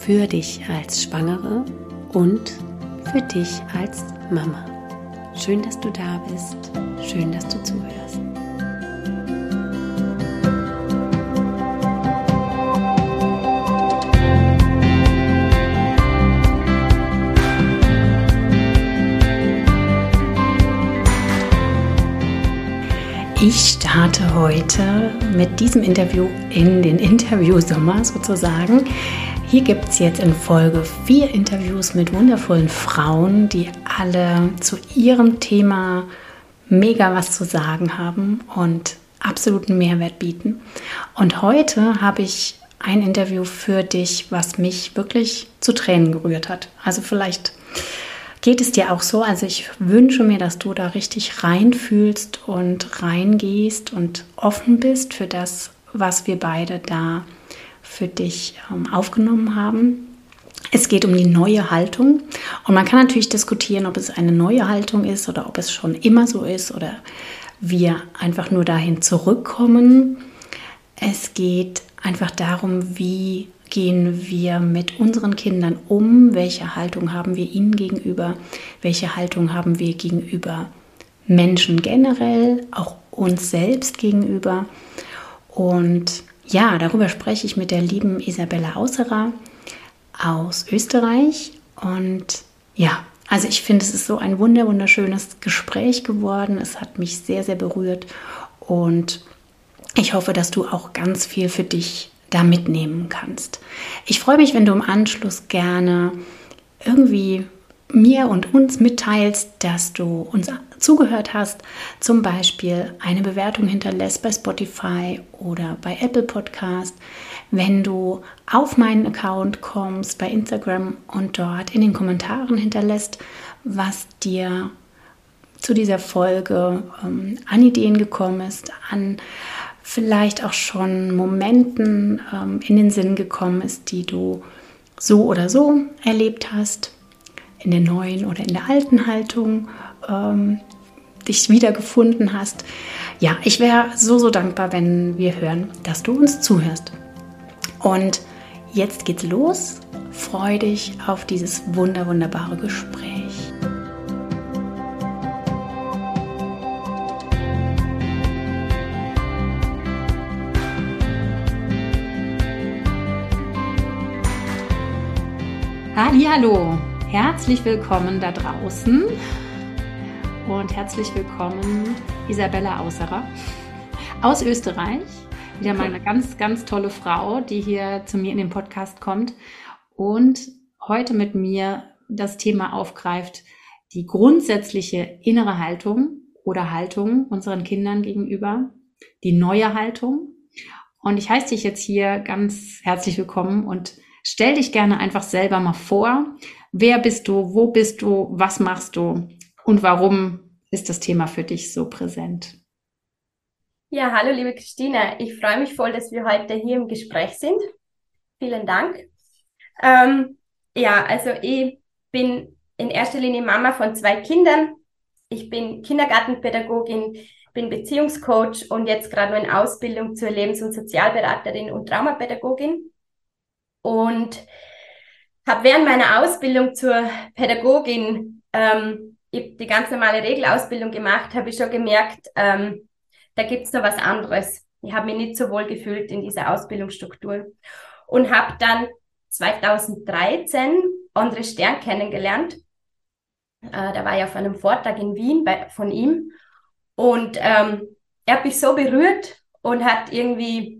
für dich als Schwangere und für dich als Mama. Schön, dass du da bist. Schön, dass du zuhörst. Ich starte heute mit diesem Interview in den Interviewsommer sozusagen. Hier gibt es jetzt in Folge vier Interviews mit wundervollen Frauen, die alle zu ihrem Thema mega was zu sagen haben und absoluten Mehrwert bieten. Und heute habe ich ein Interview für dich, was mich wirklich zu Tränen gerührt hat. Also vielleicht Geht es dir auch so? Also ich wünsche mir, dass du da richtig reinfühlst und reingehst und offen bist für das, was wir beide da für dich ähm, aufgenommen haben. Es geht um die neue Haltung und man kann natürlich diskutieren, ob es eine neue Haltung ist oder ob es schon immer so ist oder wir einfach nur dahin zurückkommen. Es geht einfach darum, wie gehen wir mit unseren Kindern um? Welche Haltung haben wir ihnen gegenüber? Welche Haltung haben wir gegenüber Menschen generell, auch uns selbst gegenüber? Und ja, darüber spreche ich mit der lieben Isabella Ausserer aus Österreich. Und ja, also ich finde, es ist so ein wunder wunderschönes Gespräch geworden. Es hat mich sehr, sehr berührt. Und ich hoffe, dass du auch ganz viel für dich da mitnehmen kannst. Ich freue mich, wenn du im Anschluss gerne irgendwie mir und uns mitteilst, dass du uns zugehört hast, zum Beispiel eine Bewertung hinterlässt bei Spotify oder bei Apple Podcast, wenn du auf meinen Account kommst bei Instagram und dort in den Kommentaren hinterlässt, was dir zu dieser Folge ähm, an Ideen gekommen ist, an vielleicht auch schon Momenten ähm, in den Sinn gekommen ist, die du so oder so erlebt hast, in der neuen oder in der alten Haltung ähm, dich wiedergefunden hast. Ja, ich wäre so, so dankbar, wenn wir hören, dass du uns zuhörst. Und jetzt geht's los. Freu dich auf dieses wunder, wunderbare Gespräch. Hallo, herzlich willkommen da draußen und herzlich willkommen Isabella Ausserer aus Österreich. Wieder mal eine ganz, ganz tolle Frau, die hier zu mir in den Podcast kommt und heute mit mir das Thema aufgreift, die grundsätzliche innere Haltung oder Haltung unseren Kindern gegenüber, die neue Haltung. Und ich heiße dich jetzt hier ganz herzlich willkommen und Stell dich gerne einfach selber mal vor. Wer bist du? Wo bist du? Was machst du? Und warum ist das Thema für dich so präsent? Ja, hallo liebe Christina. Ich freue mich voll, dass wir heute hier im Gespräch sind. Vielen Dank. Ähm, ja, also ich bin in erster Linie Mama von zwei Kindern. Ich bin Kindergartenpädagogin, bin Beziehungscoach und jetzt gerade nur in Ausbildung zur Lebens- und Sozialberaterin und Traumapädagogin und habe während meiner Ausbildung zur Pädagogin ähm, die ganz normale Regelausbildung gemacht, habe ich schon gemerkt, ähm, da gibt's noch was anderes. Ich habe mich nicht so wohl gefühlt in dieser Ausbildungsstruktur und habe dann 2013 André Stern kennengelernt. Äh, da war ich auf einem Vortrag in Wien bei, von ihm und ähm, er hat mich so berührt und hat irgendwie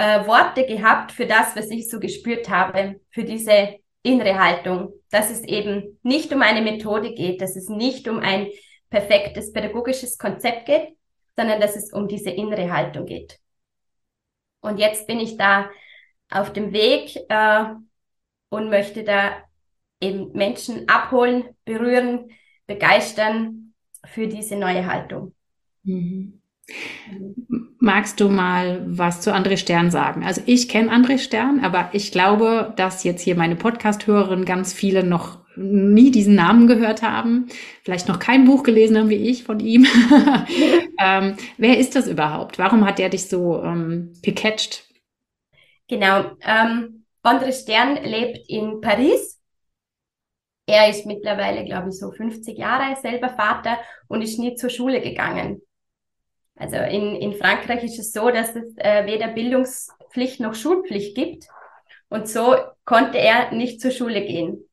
äh, Worte gehabt für das, was ich so gespürt habe, für diese innere Haltung, dass es eben nicht um eine Methode geht, dass es nicht um ein perfektes pädagogisches Konzept geht, sondern dass es um diese innere Haltung geht. Und jetzt bin ich da auf dem Weg, äh, und möchte da eben Menschen abholen, berühren, begeistern für diese neue Haltung. Mhm. Magst du mal was zu André Stern sagen? Also ich kenne André Stern, aber ich glaube, dass jetzt hier meine Podcast-Hörerinnen ganz viele noch nie diesen Namen gehört haben, vielleicht noch kein Buch gelesen haben wie ich von ihm. ähm, wer ist das überhaupt? Warum hat er dich so ähm, gecatcht? Genau. Ähm, André Stern lebt in Paris. Er ist mittlerweile, glaube ich, so 50 Jahre selber Vater und ist nie zur Schule gegangen. Also in, in Frankreich ist es so, dass es äh, weder Bildungspflicht noch Schulpflicht gibt. Und so konnte er nicht zur Schule gehen.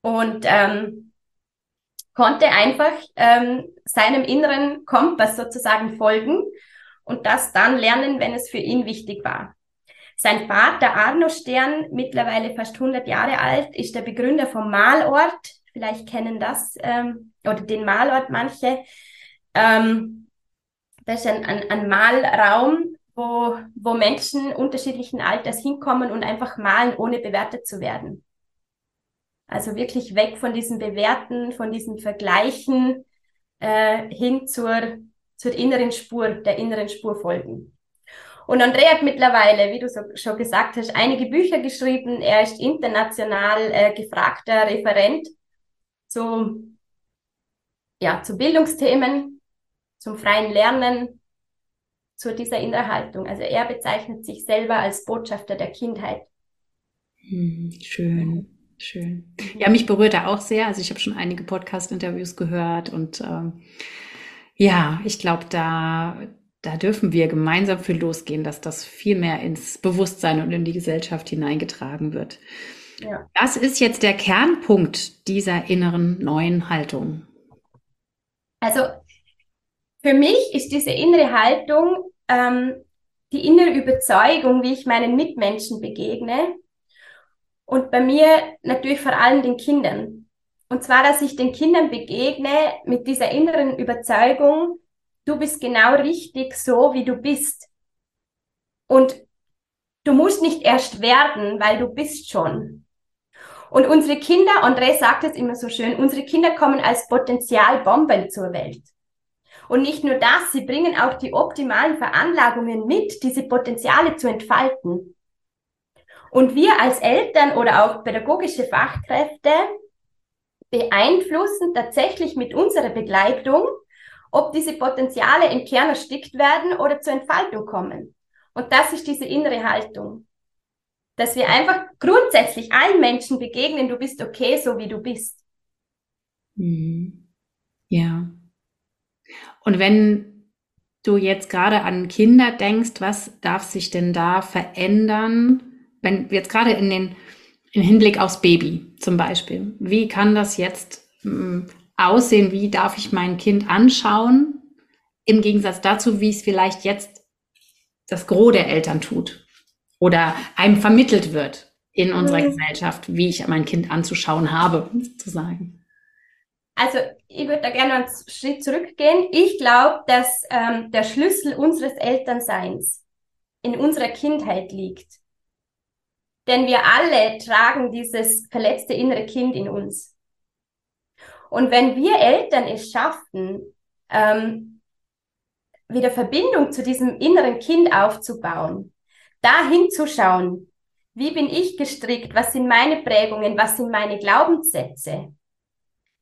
Und ähm, konnte einfach ähm, seinem inneren Kompass sozusagen folgen und das dann lernen, wenn es für ihn wichtig war. Sein Vater Arno Stern, mittlerweile fast 100 Jahre alt, ist der Begründer vom Malort. Vielleicht kennen das ähm, oder den Malort manche. Ähm, das ist ein, ein, ein Malraum, wo, wo Menschen unterschiedlichen Alters hinkommen und einfach malen, ohne bewertet zu werden. Also wirklich weg von diesem Bewerten, von diesem Vergleichen äh, hin zur, zur inneren Spur, der inneren Spur folgen. Und André hat mittlerweile, wie du so, schon gesagt hast, einige Bücher geschrieben. Er ist international äh, gefragter Referent zu, ja, zu Bildungsthemen, zum freien Lernen, zu dieser Innerhaltung. Also er bezeichnet sich selber als Botschafter der Kindheit. Hm, schön, schön. Ja, mich berührt er auch sehr. Also ich habe schon einige Podcast-Interviews gehört und ähm, ja, ich glaube, da, da dürfen wir gemeinsam für losgehen, dass das viel mehr ins Bewusstsein und in die Gesellschaft hineingetragen wird. Ja. Das ist jetzt der Kernpunkt dieser inneren neuen Haltung. Also für mich ist diese innere Haltung ähm, die innere Überzeugung, wie ich meinen Mitmenschen begegne. Und bei mir natürlich vor allem den Kindern. Und zwar, dass ich den Kindern begegne mit dieser inneren Überzeugung, du bist genau richtig so, wie du bist. Und du musst nicht erst werden, weil du bist schon. Und unsere Kinder, André sagt es immer so schön, unsere Kinder kommen als Potenzialbomben zur Welt. Und nicht nur das, sie bringen auch die optimalen Veranlagungen mit, diese Potenziale zu entfalten. Und wir als Eltern oder auch pädagogische Fachkräfte beeinflussen tatsächlich mit unserer Begleitung, ob diese Potenziale im Kern erstickt werden oder zur Entfaltung kommen. Und das ist diese innere Haltung. Dass wir einfach grundsätzlich allen Menschen begegnen, du bist okay, so wie du bist. Mhm. Ja. Und wenn du jetzt gerade an Kinder denkst, was darf sich denn da verändern, wenn jetzt gerade in den im Hinblick aufs Baby zum Beispiel, wie kann das jetzt ähm, aussehen? Wie darf ich mein Kind anschauen? Im Gegensatz dazu, wie es vielleicht jetzt das Gros der Eltern tut oder einem vermittelt wird in unserer mhm. Gesellschaft, wie ich mein Kind anzuschauen habe, sozusagen. Also ich würde da gerne einen Schritt zurückgehen. Ich glaube, dass ähm, der Schlüssel unseres Elternseins in unserer Kindheit liegt. Denn wir alle tragen dieses verletzte innere Kind in uns. Und wenn wir Eltern es schaffen, ähm, wieder Verbindung zu diesem inneren Kind aufzubauen, da hinzuschauen, wie bin ich gestrickt, was sind meine Prägungen, was sind meine Glaubenssätze,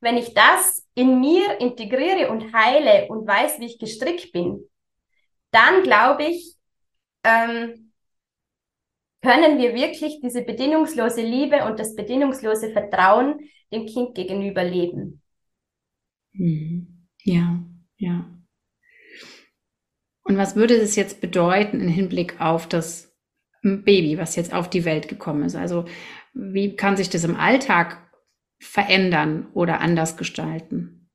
wenn ich das in mir integriere und heile und weiß, wie ich gestrickt bin, dann glaube ich, ähm, können wir wirklich diese bedingungslose Liebe und das bedingungslose Vertrauen dem Kind gegenüber leben. Mhm. Ja, ja. Und was würde es jetzt bedeuten im Hinblick auf das Baby, was jetzt auf die Welt gekommen ist? Also wie kann sich das im Alltag verändern oder anders gestalten.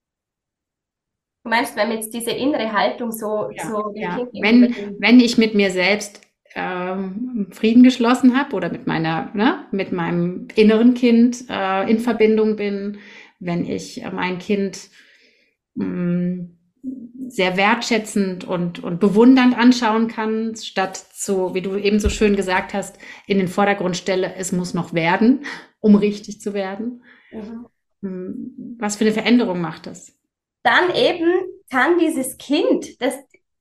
Du meinst, wenn jetzt diese innere Haltung so, ja, so ja. wenn, wenn ich mit mir selbst ähm, Frieden geschlossen habe oder mit meiner, ne, mit meinem inneren Kind äh, in Verbindung bin, wenn ich mein Kind mh, mm, sehr wertschätzend und, und bewundernd anschauen kann, statt so, wie du eben so schön gesagt hast, in den Vordergrund stelle, es muss noch werden, um richtig zu werden. Mhm. Was für eine Veränderung macht das? Dann eben kann dieses Kind, das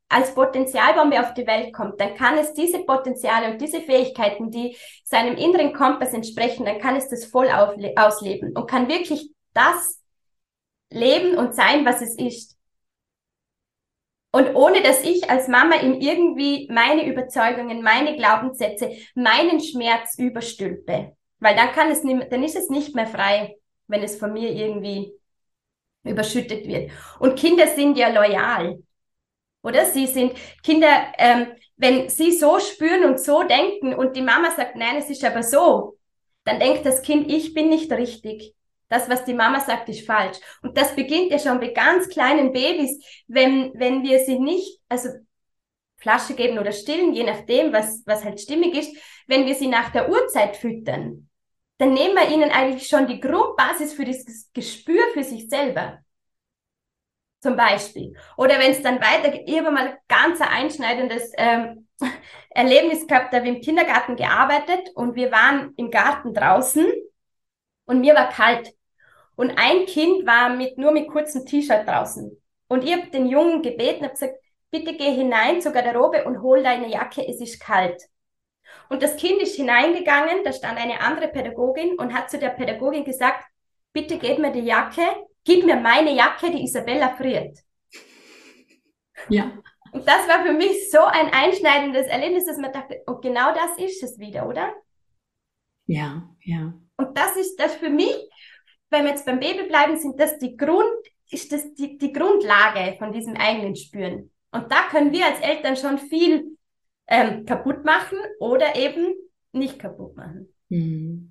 als Potenzialbombe auf die Welt kommt, dann kann es diese Potenziale und diese Fähigkeiten, die seinem inneren Kompass entsprechen, dann kann es das voll ausleben und kann wirklich das leben und sein, was es ist. Und ohne dass ich als Mama ihm irgendwie meine Überzeugungen, meine Glaubenssätze, meinen Schmerz überstülpe. Weil dann kann es nicht, dann ist es nicht mehr frei, wenn es von mir irgendwie überschüttet wird. Und Kinder sind ja loyal. Oder sie sind Kinder, ähm, wenn sie so spüren und so denken und die Mama sagt, nein, es ist aber so, dann denkt das Kind, ich bin nicht richtig. Das, was die Mama sagt, ist falsch. Und das beginnt ja schon bei ganz kleinen Babys, wenn, wenn wir sie nicht, also Flasche geben oder stillen, je nachdem, was, was halt stimmig ist, wenn wir sie nach der Uhrzeit füttern, dann nehmen wir ihnen eigentlich schon die Grundbasis für das Gespür für sich selber. Zum Beispiel. Oder wenn es dann weitergeht, ich habe mal ganz ein einschneidendes ähm, Erlebnis gehabt, da habe ich im Kindergarten gearbeitet und wir waren im Garten draußen und mir war kalt. Und ein Kind war mit, nur mit kurzem T-Shirt draußen. Und ich habe den Jungen gebeten, habe gesagt, bitte geh hinein zur Garderobe und hol deine Jacke, es ist kalt. Und das Kind ist hineingegangen, da stand eine andere Pädagogin und hat zu der Pädagogin gesagt, bitte gib mir die Jacke, gib mir meine Jacke, die Isabella friert. Ja. Und das war für mich so ein einschneidendes Erlebnis, dass man dachte, und genau das ist es wieder, oder? Ja, ja. Und das ist das für mich, wenn wir jetzt beim Baby bleiben, sind das die Grund, ist das die, die Grundlage von diesem eigenen Spüren. Und da können wir als Eltern schon viel ähm, kaputt machen oder eben nicht kaputt machen. Mhm.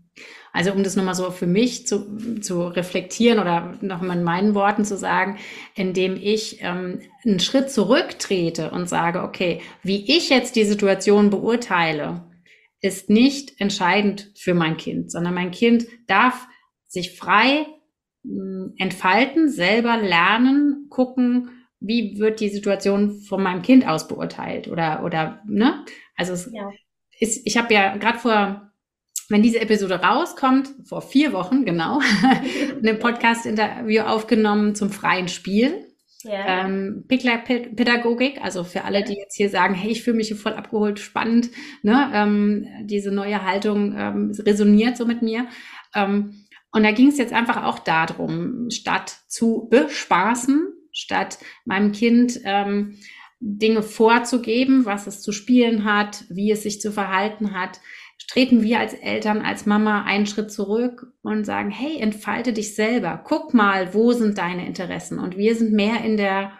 Also um das nochmal so für mich zu, zu reflektieren oder nochmal in meinen Worten zu sagen, indem ich ähm, einen Schritt zurücktrete und sage, okay, wie ich jetzt die Situation beurteile, ist nicht entscheidend für mein Kind, sondern mein Kind darf sich frei mh, entfalten, selber lernen, gucken, wie wird die Situation von meinem Kind aus beurteilt oder oder ne? Also es ja. ist, ich habe ja gerade vor wenn diese Episode rauskommt, vor vier Wochen genau, ein Podcast-Interview aufgenommen zum freien Spiel. Ja. Ähm, Pädagogik, also für alle, die jetzt hier sagen, hey, ich fühle mich hier voll abgeholt, spannend, ne, ähm, diese neue Haltung ähm, resoniert so mit mir. Ähm, und da ging es jetzt einfach auch darum, statt zu bespaßen, statt meinem Kind ähm, Dinge vorzugeben, was es zu spielen hat, wie es sich zu verhalten hat, treten wir als Eltern, als Mama einen Schritt zurück und sagen, hey, entfalte dich selber. Guck mal, wo sind deine Interessen? Und wir sind mehr in der,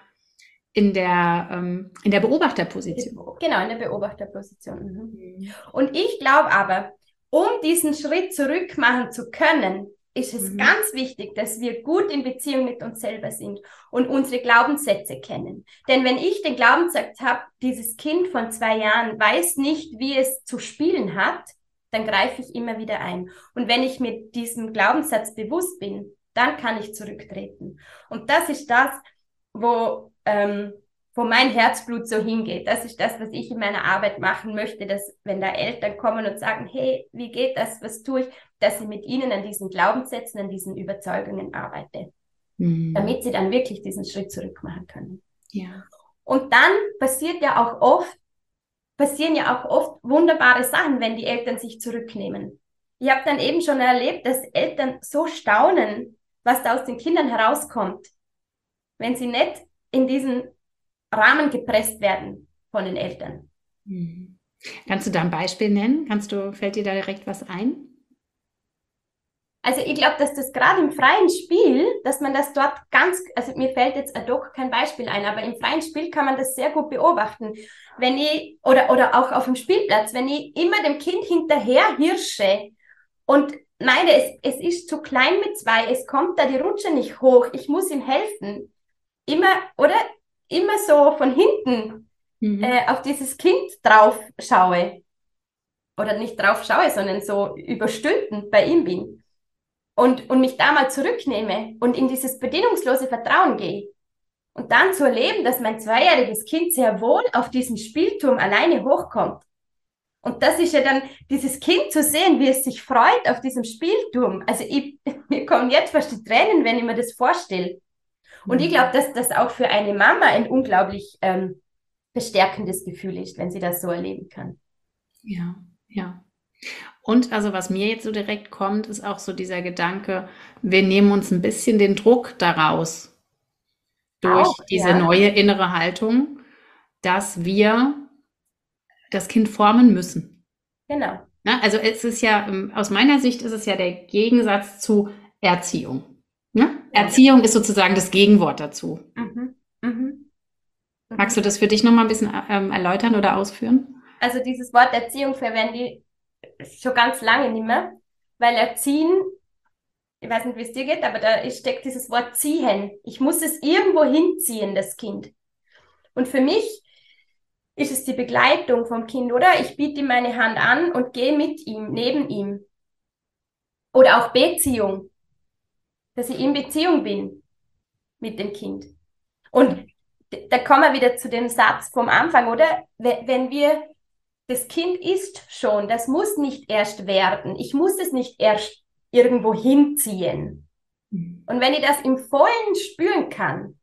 in der, ähm, in der Beobachterposition. Genau, in der Beobachterposition. Mhm. Und ich glaube aber, um diesen Schritt zurück machen zu können, ist es mhm. ganz wichtig, dass wir gut in Beziehung mit uns selber sind und unsere Glaubenssätze kennen. Denn wenn ich den Glaubenssatz habe, dieses Kind von zwei Jahren weiß nicht, wie es zu spielen hat, dann greife ich immer wieder ein. Und wenn ich mir diesem Glaubenssatz bewusst bin, dann kann ich zurücktreten. Und das ist das, wo ähm, wo mein Herzblut so hingeht. Das ist das, was ich in meiner Arbeit machen möchte, dass wenn da Eltern kommen und sagen, hey, wie geht das, was tue ich, dass ich mit ihnen an diesen Glaubenssätzen, an diesen Überzeugungen arbeite, mhm. damit sie dann wirklich diesen Schritt zurück machen können. Ja. Und dann passiert ja auch oft, passieren ja auch oft wunderbare Sachen, wenn die Eltern sich zurücknehmen. Ich habe dann eben schon erlebt, dass Eltern so staunen, was da aus den Kindern herauskommt, wenn sie nicht in diesen Rahmen gepresst werden von den Eltern. Mhm. Kannst du da ein Beispiel nennen? Kannst du, fällt dir da direkt was ein? Also ich glaube, dass das gerade im freien Spiel, dass man das dort ganz, also mir fällt jetzt ad hoc kein Beispiel ein, aber im freien Spiel kann man das sehr gut beobachten. Wenn ich, oder, oder auch auf dem Spielplatz, wenn ich immer dem Kind hinterher hirsche und meine, es, es ist zu klein mit zwei, es kommt da die Rutsche nicht hoch, ich muss ihm helfen. Immer, oder? Immer so von hinten mhm. äh, auf dieses Kind drauf schaue. Oder nicht drauf schaue, sondern so überstülpend bei ihm bin. Und, und mich da mal zurücknehme und in dieses bedingungslose Vertrauen gehe. Und dann zu erleben, dass mein zweijähriges Kind sehr wohl auf diesen Spielturm alleine hochkommt. Und das ist ja dann dieses Kind zu sehen, wie es sich freut auf diesem Spielturm. Also ich, mir kommen jetzt fast die Tränen, wenn ich mir das vorstelle. Und ich mhm. glaube, dass das auch für eine Mama ein unglaublich ähm, bestärkendes Gefühl ist, wenn sie das so erleben kann. Ja, ja. Und also was mir jetzt so direkt kommt, ist auch so dieser Gedanke, wir nehmen uns ein bisschen den Druck daraus durch auch, diese ja. neue innere Haltung, dass wir das Kind formen müssen. Genau. Na, also es ist ja, ähm, aus meiner Sicht ist es ja der Gegensatz zu Erziehung. Erziehung ist sozusagen das Gegenwort dazu. Mhm. Mhm. Magst du das für dich nochmal ein bisschen ähm, erläutern oder ausführen? Also dieses Wort Erziehung verwende ich schon ganz lange nicht mehr, weil Erziehen, ich weiß nicht, wie es dir geht, aber da steckt dieses Wort ziehen. Ich muss es irgendwo hinziehen, das Kind. Und für mich ist es die Begleitung vom Kind, oder? Ich biete ihm meine Hand an und gehe mit ihm, neben ihm. Oder auch Beziehung dass ich in Beziehung bin mit dem Kind. Und da kommen wir wieder zu dem Satz vom Anfang, oder? Wenn wir, das Kind ist schon, das muss nicht erst werden. Ich muss es nicht erst irgendwo hinziehen. Mhm. Und wenn ich das im Vollen spüren kann,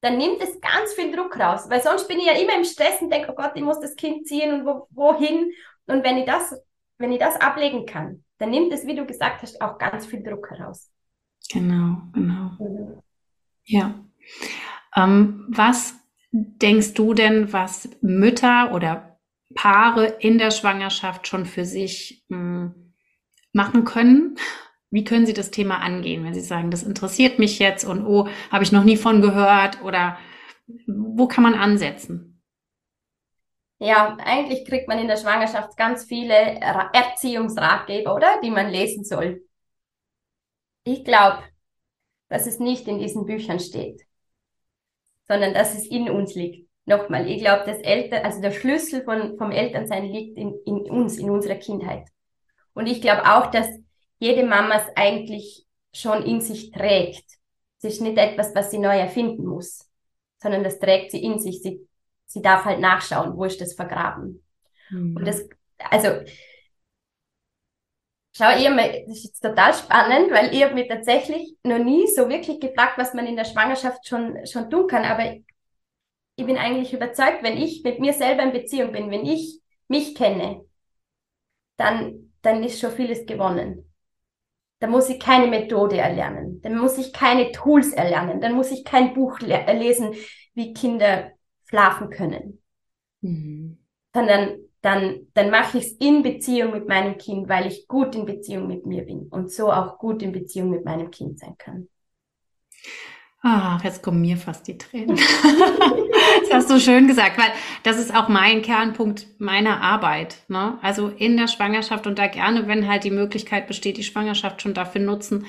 dann nimmt es ganz viel Druck raus, weil sonst bin ich ja immer im Stress und denke, oh Gott, ich muss das Kind ziehen und wo, wohin. Und wenn ich das, wenn ich das ablegen kann, dann nimmt es, wie du gesagt hast, auch ganz viel Druck heraus. Genau, genau. Mhm. Ja. Ähm, was denkst du denn, was Mütter oder Paare in der Schwangerschaft schon für sich mh, hm, machen können? Wie können sie das Thema angehen, wenn sie sagen, das interessiert mich jetzt und oh, habe ich noch nie von gehört oder wo kann man ansetzen? Ja, eigentlich kriegt man in der Schwangerschaft ganz viele Erziehungsratgeber, oder? Die man lesen soll. Ich glaube, dass es nicht in diesen Büchern steht, sondern dass es in uns liegt. Nochmal, ich glaube, dass Eltern, also der Schlüssel von, vom Elternsein liegt in, in uns, in unserer Kindheit. Und ich glaube auch, dass jede Mama es eigentlich schon in sich trägt. Es ist nicht etwas, was sie neu erfinden muss, sondern das trägt sie in sich. Sie, sie darf halt nachschauen, wo ist das vergraben. Mhm. Und das, also Schau, ihr, das ist jetzt total spannend, weil ihr habt mich tatsächlich noch nie so wirklich gefragt, was man in der Schwangerschaft schon, schon tun kann. Aber ich bin eigentlich überzeugt, wenn ich mit mir selber in Beziehung bin, wenn ich mich kenne, dann, dann ist schon vieles gewonnen. Da muss ich keine Methode erlernen. Dann muss ich keine Tools erlernen. Dann muss ich kein Buch le lesen, wie Kinder schlafen können. Mhm. Sondern dann, dann mache ich es in Beziehung mit meinem Kind, weil ich gut in Beziehung mit mir bin und so auch gut in Beziehung mit meinem Kind sein kann. Ach, jetzt kommen mir fast die Tränen. das hast du schön gesagt, weil das ist auch mein Kernpunkt meiner Arbeit. Ne? Also in der Schwangerschaft und da gerne, wenn halt die Möglichkeit besteht, die Schwangerschaft schon dafür nutzen,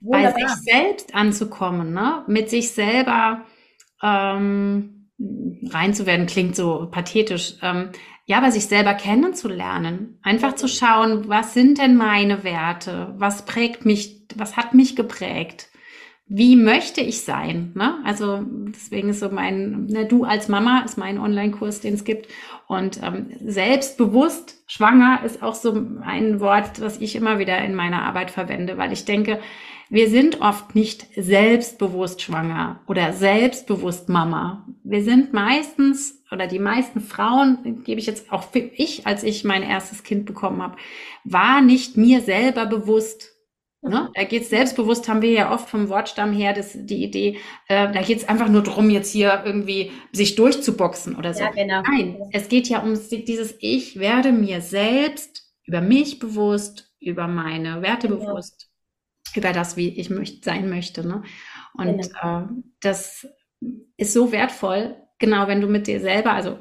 Wunderbar. bei sich selbst anzukommen, ne? mit sich selber ähm, reinzuwerden, klingt so pathetisch, ähm, ja, aber sich selber kennenzulernen. Einfach zu schauen, was sind denn meine Werte? Was prägt mich? Was hat mich geprägt? Wie möchte ich sein? Ne? Also deswegen ist so mein, ne, du als Mama ist mein Online-Kurs, den es gibt. Und ähm, selbstbewusst schwanger ist auch so ein Wort, was ich immer wieder in meiner Arbeit verwende, weil ich denke, wir sind oft nicht selbstbewusst schwanger oder selbstbewusst Mama. Wir sind meistens oder die meisten Frauen, gebe ich jetzt auch für ich, als ich mein erstes Kind bekommen habe, war nicht mir selber bewusst. Ne? Da geht es selbstbewusst, haben wir ja oft vom Wortstamm her das, die Idee, äh, da geht es einfach nur drum, jetzt hier irgendwie sich durchzuboxen oder so. Ja, genau. Nein, es geht ja um dieses Ich werde mir selbst über mich bewusst, über meine Werte genau. bewusst über das, wie ich möcht, sein möchte. Ne? Und genau. äh, das ist so wertvoll, genau, wenn du mit dir selber, also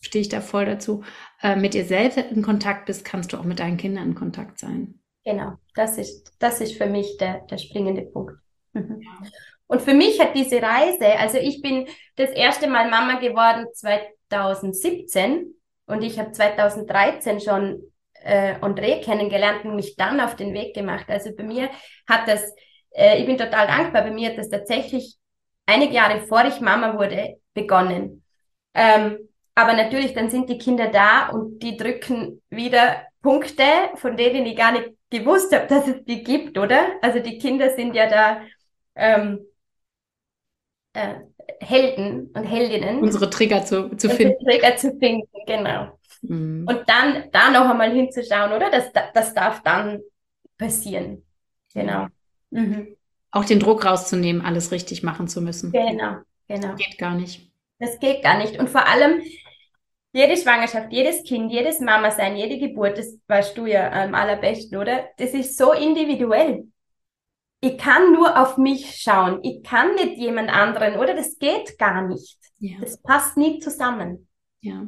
stehe ich da voll dazu, äh, mit dir selbst in Kontakt bist, kannst du auch mit deinen Kindern in Kontakt sein. Genau, das ist, das ist für mich der, der springende Punkt. Mhm. Ja. Und für mich hat diese Reise, also ich bin das erste Mal Mama geworden 2017 und ich habe 2013 schon äh, André kennengelernt und mich dann auf den Weg gemacht. Also bei mir hat das, äh, ich bin total dankbar, bei mir hat das tatsächlich einige Jahre vor ich Mama wurde begonnen. Ähm, aber natürlich, dann sind die Kinder da und die drücken wieder Punkte, von denen ich gar nicht gewusst habe, dass es die gibt, oder? Also die Kinder sind ja da ähm, äh, Helden und Heldinnen. Unsere Trigger zu, zu finden. Trigger zu finden, genau. Mhm. Und dann da noch einmal hinzuschauen, oder? Das, das darf dann passieren. Genau. Mhm. Auch den Druck rauszunehmen, alles richtig machen zu müssen. Genau, genau. Das geht gar nicht. Das geht gar nicht. Und vor allem, jede Schwangerschaft, jedes Kind, jedes Mama sein, jede Geburt, das weißt du ja am allerbesten, oder? Das ist so individuell. Ich kann nur auf mich schauen. Ich kann nicht jemand anderen, oder? Das geht gar nicht. Ja. Das passt nie zusammen. Ja.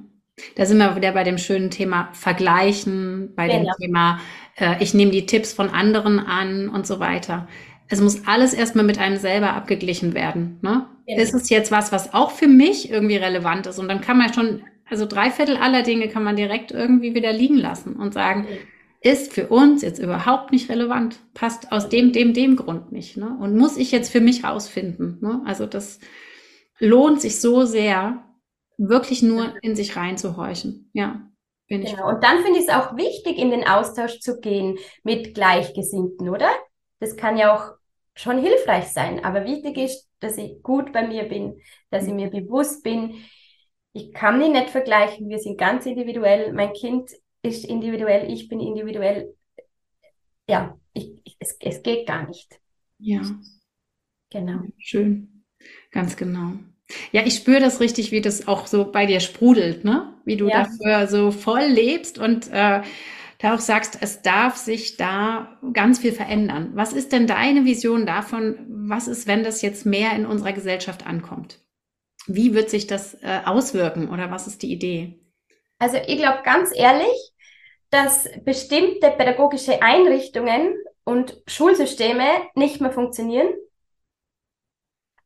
Da sind wir wieder bei dem schönen Thema Vergleichen, bei genau. dem Thema, äh, ich nehme die Tipps von anderen an und so weiter. Es muss alles erstmal mit einem selber abgeglichen werden. Ne? Genau. Ist es jetzt was, was auch für mich irgendwie relevant ist? Und dann kann man schon, also drei Viertel aller Dinge kann man direkt irgendwie wieder liegen lassen und sagen, genau. ist für uns jetzt überhaupt nicht relevant, passt aus dem, dem, dem Grund nicht. Ne? Und muss ich jetzt für mich rausfinden. Ne? Also das lohnt sich so sehr, wirklich nur in sich reinzuhorchen. Ja. Bin ich genau. Und dann finde ich es auch wichtig, in den Austausch zu gehen mit Gleichgesinnten, oder? Das kann ja auch schon hilfreich sein. Aber wichtig ist, dass ich gut bei mir bin, dass ich mir bewusst bin, ich kann mich nicht vergleichen, wir sind ganz individuell, mein Kind ist individuell, ich bin individuell. Ja, ich, ich, es, es geht gar nicht. Ja. Genau. Schön. Ganz genau. Ja, ich spüre das richtig, wie das auch so bei dir sprudelt, ne? Wie du ja. dafür so voll lebst und äh, da auch sagst, es darf sich da ganz viel verändern. Was ist denn deine Vision davon? Was ist, wenn das jetzt mehr in unserer Gesellschaft ankommt? Wie wird sich das äh, auswirken oder was ist die Idee? Also ich glaube ganz ehrlich, dass bestimmte pädagogische Einrichtungen und Schulsysteme nicht mehr funktionieren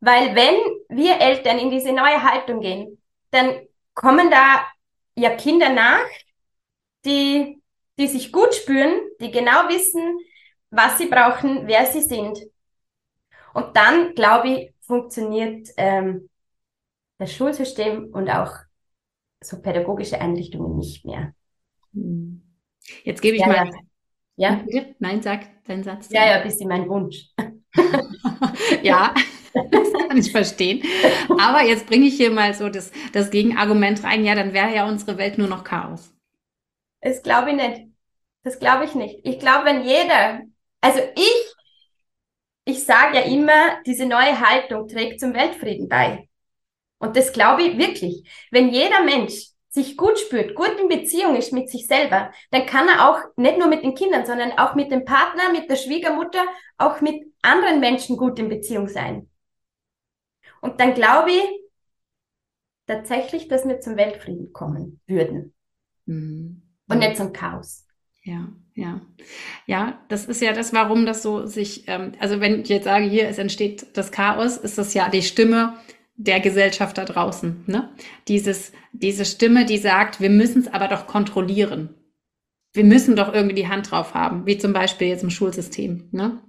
weil wenn wir Eltern in diese neue Haltung gehen, dann kommen da ja Kinder nach, die, die sich gut spüren, die genau wissen, was sie brauchen, wer sie sind. Und dann, glaube ich, funktioniert ähm, das Schulsystem und auch so pädagogische Einrichtungen nicht mehr. Hm. Jetzt gebe ich ja, mal. Ja. ja. Nein, sag deinen Satz. Ja, ja, bist du mein Wunsch. ja, das kann ich verstehen. Aber jetzt bringe ich hier mal so das, das Gegenargument rein. Ja, dann wäre ja unsere Welt nur noch Chaos. Das glaube ich nicht. Das glaube ich nicht. Ich glaube, wenn jeder, also ich, ich sage ja immer, diese neue Haltung trägt zum Weltfrieden bei. Und das glaube ich wirklich. Wenn jeder Mensch sich gut spürt, gut in Beziehung ist mit sich selber, dann kann er auch nicht nur mit den Kindern, sondern auch mit dem Partner, mit der Schwiegermutter, auch mit anderen Menschen gut in Beziehung sein. Und dann glaube ich tatsächlich, dass wir zum Weltfrieden kommen würden. Mhm. Und nicht zum Chaos. Ja, ja. Ja, das ist ja das, warum das so sich, ähm, also wenn ich jetzt sage, hier, es entsteht das Chaos, ist das ja die Stimme der Gesellschaft da draußen. Ne? Dieses, diese Stimme, die sagt, wir müssen es aber doch kontrollieren. Wir müssen doch irgendwie die Hand drauf haben, wie zum Beispiel jetzt im Schulsystem. Ne?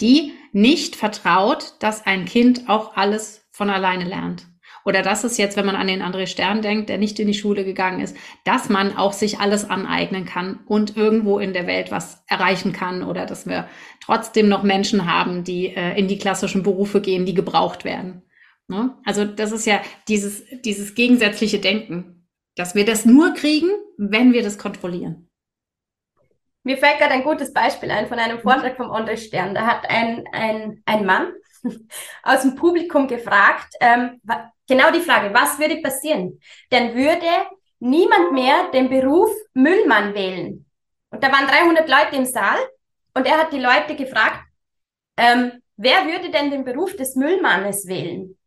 Die nicht vertraut, dass ein Kind auch alles von alleine lernt. Oder dass es jetzt, wenn man an den André Stern denkt, der nicht in die Schule gegangen ist, dass man auch sich alles aneignen kann und irgendwo in der Welt was erreichen kann oder dass wir trotzdem noch Menschen haben, die äh, in die klassischen Berufe gehen, die gebraucht werden. Ne? Also das ist ja dieses, dieses gegensätzliche Denken, dass wir das nur kriegen, wenn wir das kontrollieren. Mir fällt gerade ein gutes Beispiel ein von einem Vortrag vom Andre Stern. Da hat ein, ein, ein Mann aus dem Publikum gefragt, ähm, genau die Frage, was würde passieren? Dann würde niemand mehr den Beruf Müllmann wählen. Und da waren 300 Leute im Saal und er hat die Leute gefragt, ähm, wer würde denn den Beruf des Müllmannes wählen?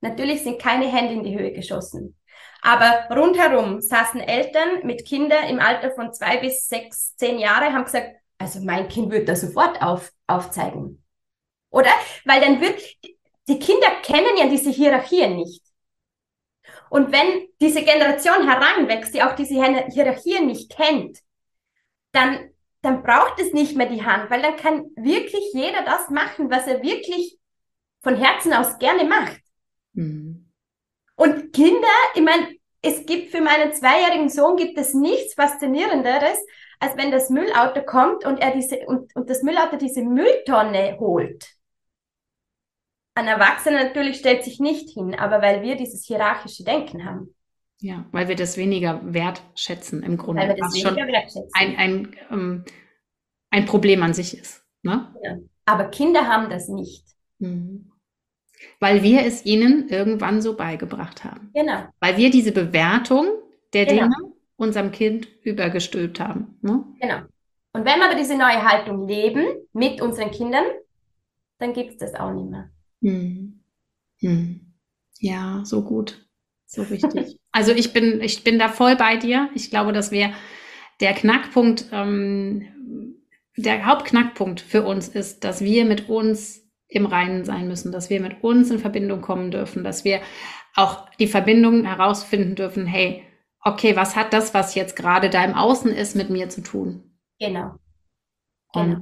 Natürlich sind keine Hände in die Höhe geschossen. Aber rundherum saßen Eltern mit Kindern im Alter von zwei bis sechs, zehn Jahre, haben gesagt, also mein Kind wird da sofort auf, aufzeigen. Oder? Weil dann wird, die Kinder kennen ja diese Hierarchien nicht. Und wenn diese Generation heranwächst, die auch diese Hierarchien nicht kennt, dann, dann braucht es nicht mehr die Hand, weil dann kann wirklich jeder das machen, was er wirklich von Herzen aus gerne macht. Mhm. Und Kinder, ich meine, es gibt für meinen zweijährigen Sohn gibt es nichts faszinierenderes, als wenn das Müllauto kommt und er diese und, und das Müllauto diese Mülltonne holt. Ein Erwachsener natürlich stellt sich nicht hin, aber weil wir dieses hierarchische Denken haben. Ja, weil wir das weniger wertschätzen im Grunde. Weil wir das weniger wertschätzen. Ein, ein, ähm, ein Problem an sich ist. Ne? Ja. Aber Kinder haben das nicht. Mhm. Weil wir es ihnen irgendwann so beigebracht haben. Genau. Weil wir diese Bewertung der genau. Dinge unserem Kind übergestülpt haben. Ne? Genau. Und wenn wir aber diese neue Haltung leben mit unseren Kindern, dann gibt es das auch nicht mehr. Hm. Hm. Ja, so gut. So richtig. also ich bin, ich bin da voll bei dir. Ich glaube, dass wir der Knackpunkt, ähm, der Hauptknackpunkt für uns ist, dass wir mit uns im Reinen sein müssen, dass wir mit uns in Verbindung kommen dürfen, dass wir auch die Verbindung herausfinden dürfen, hey, okay, was hat das, was jetzt gerade da im Außen ist, mit mir zu tun? Genau. Und genau.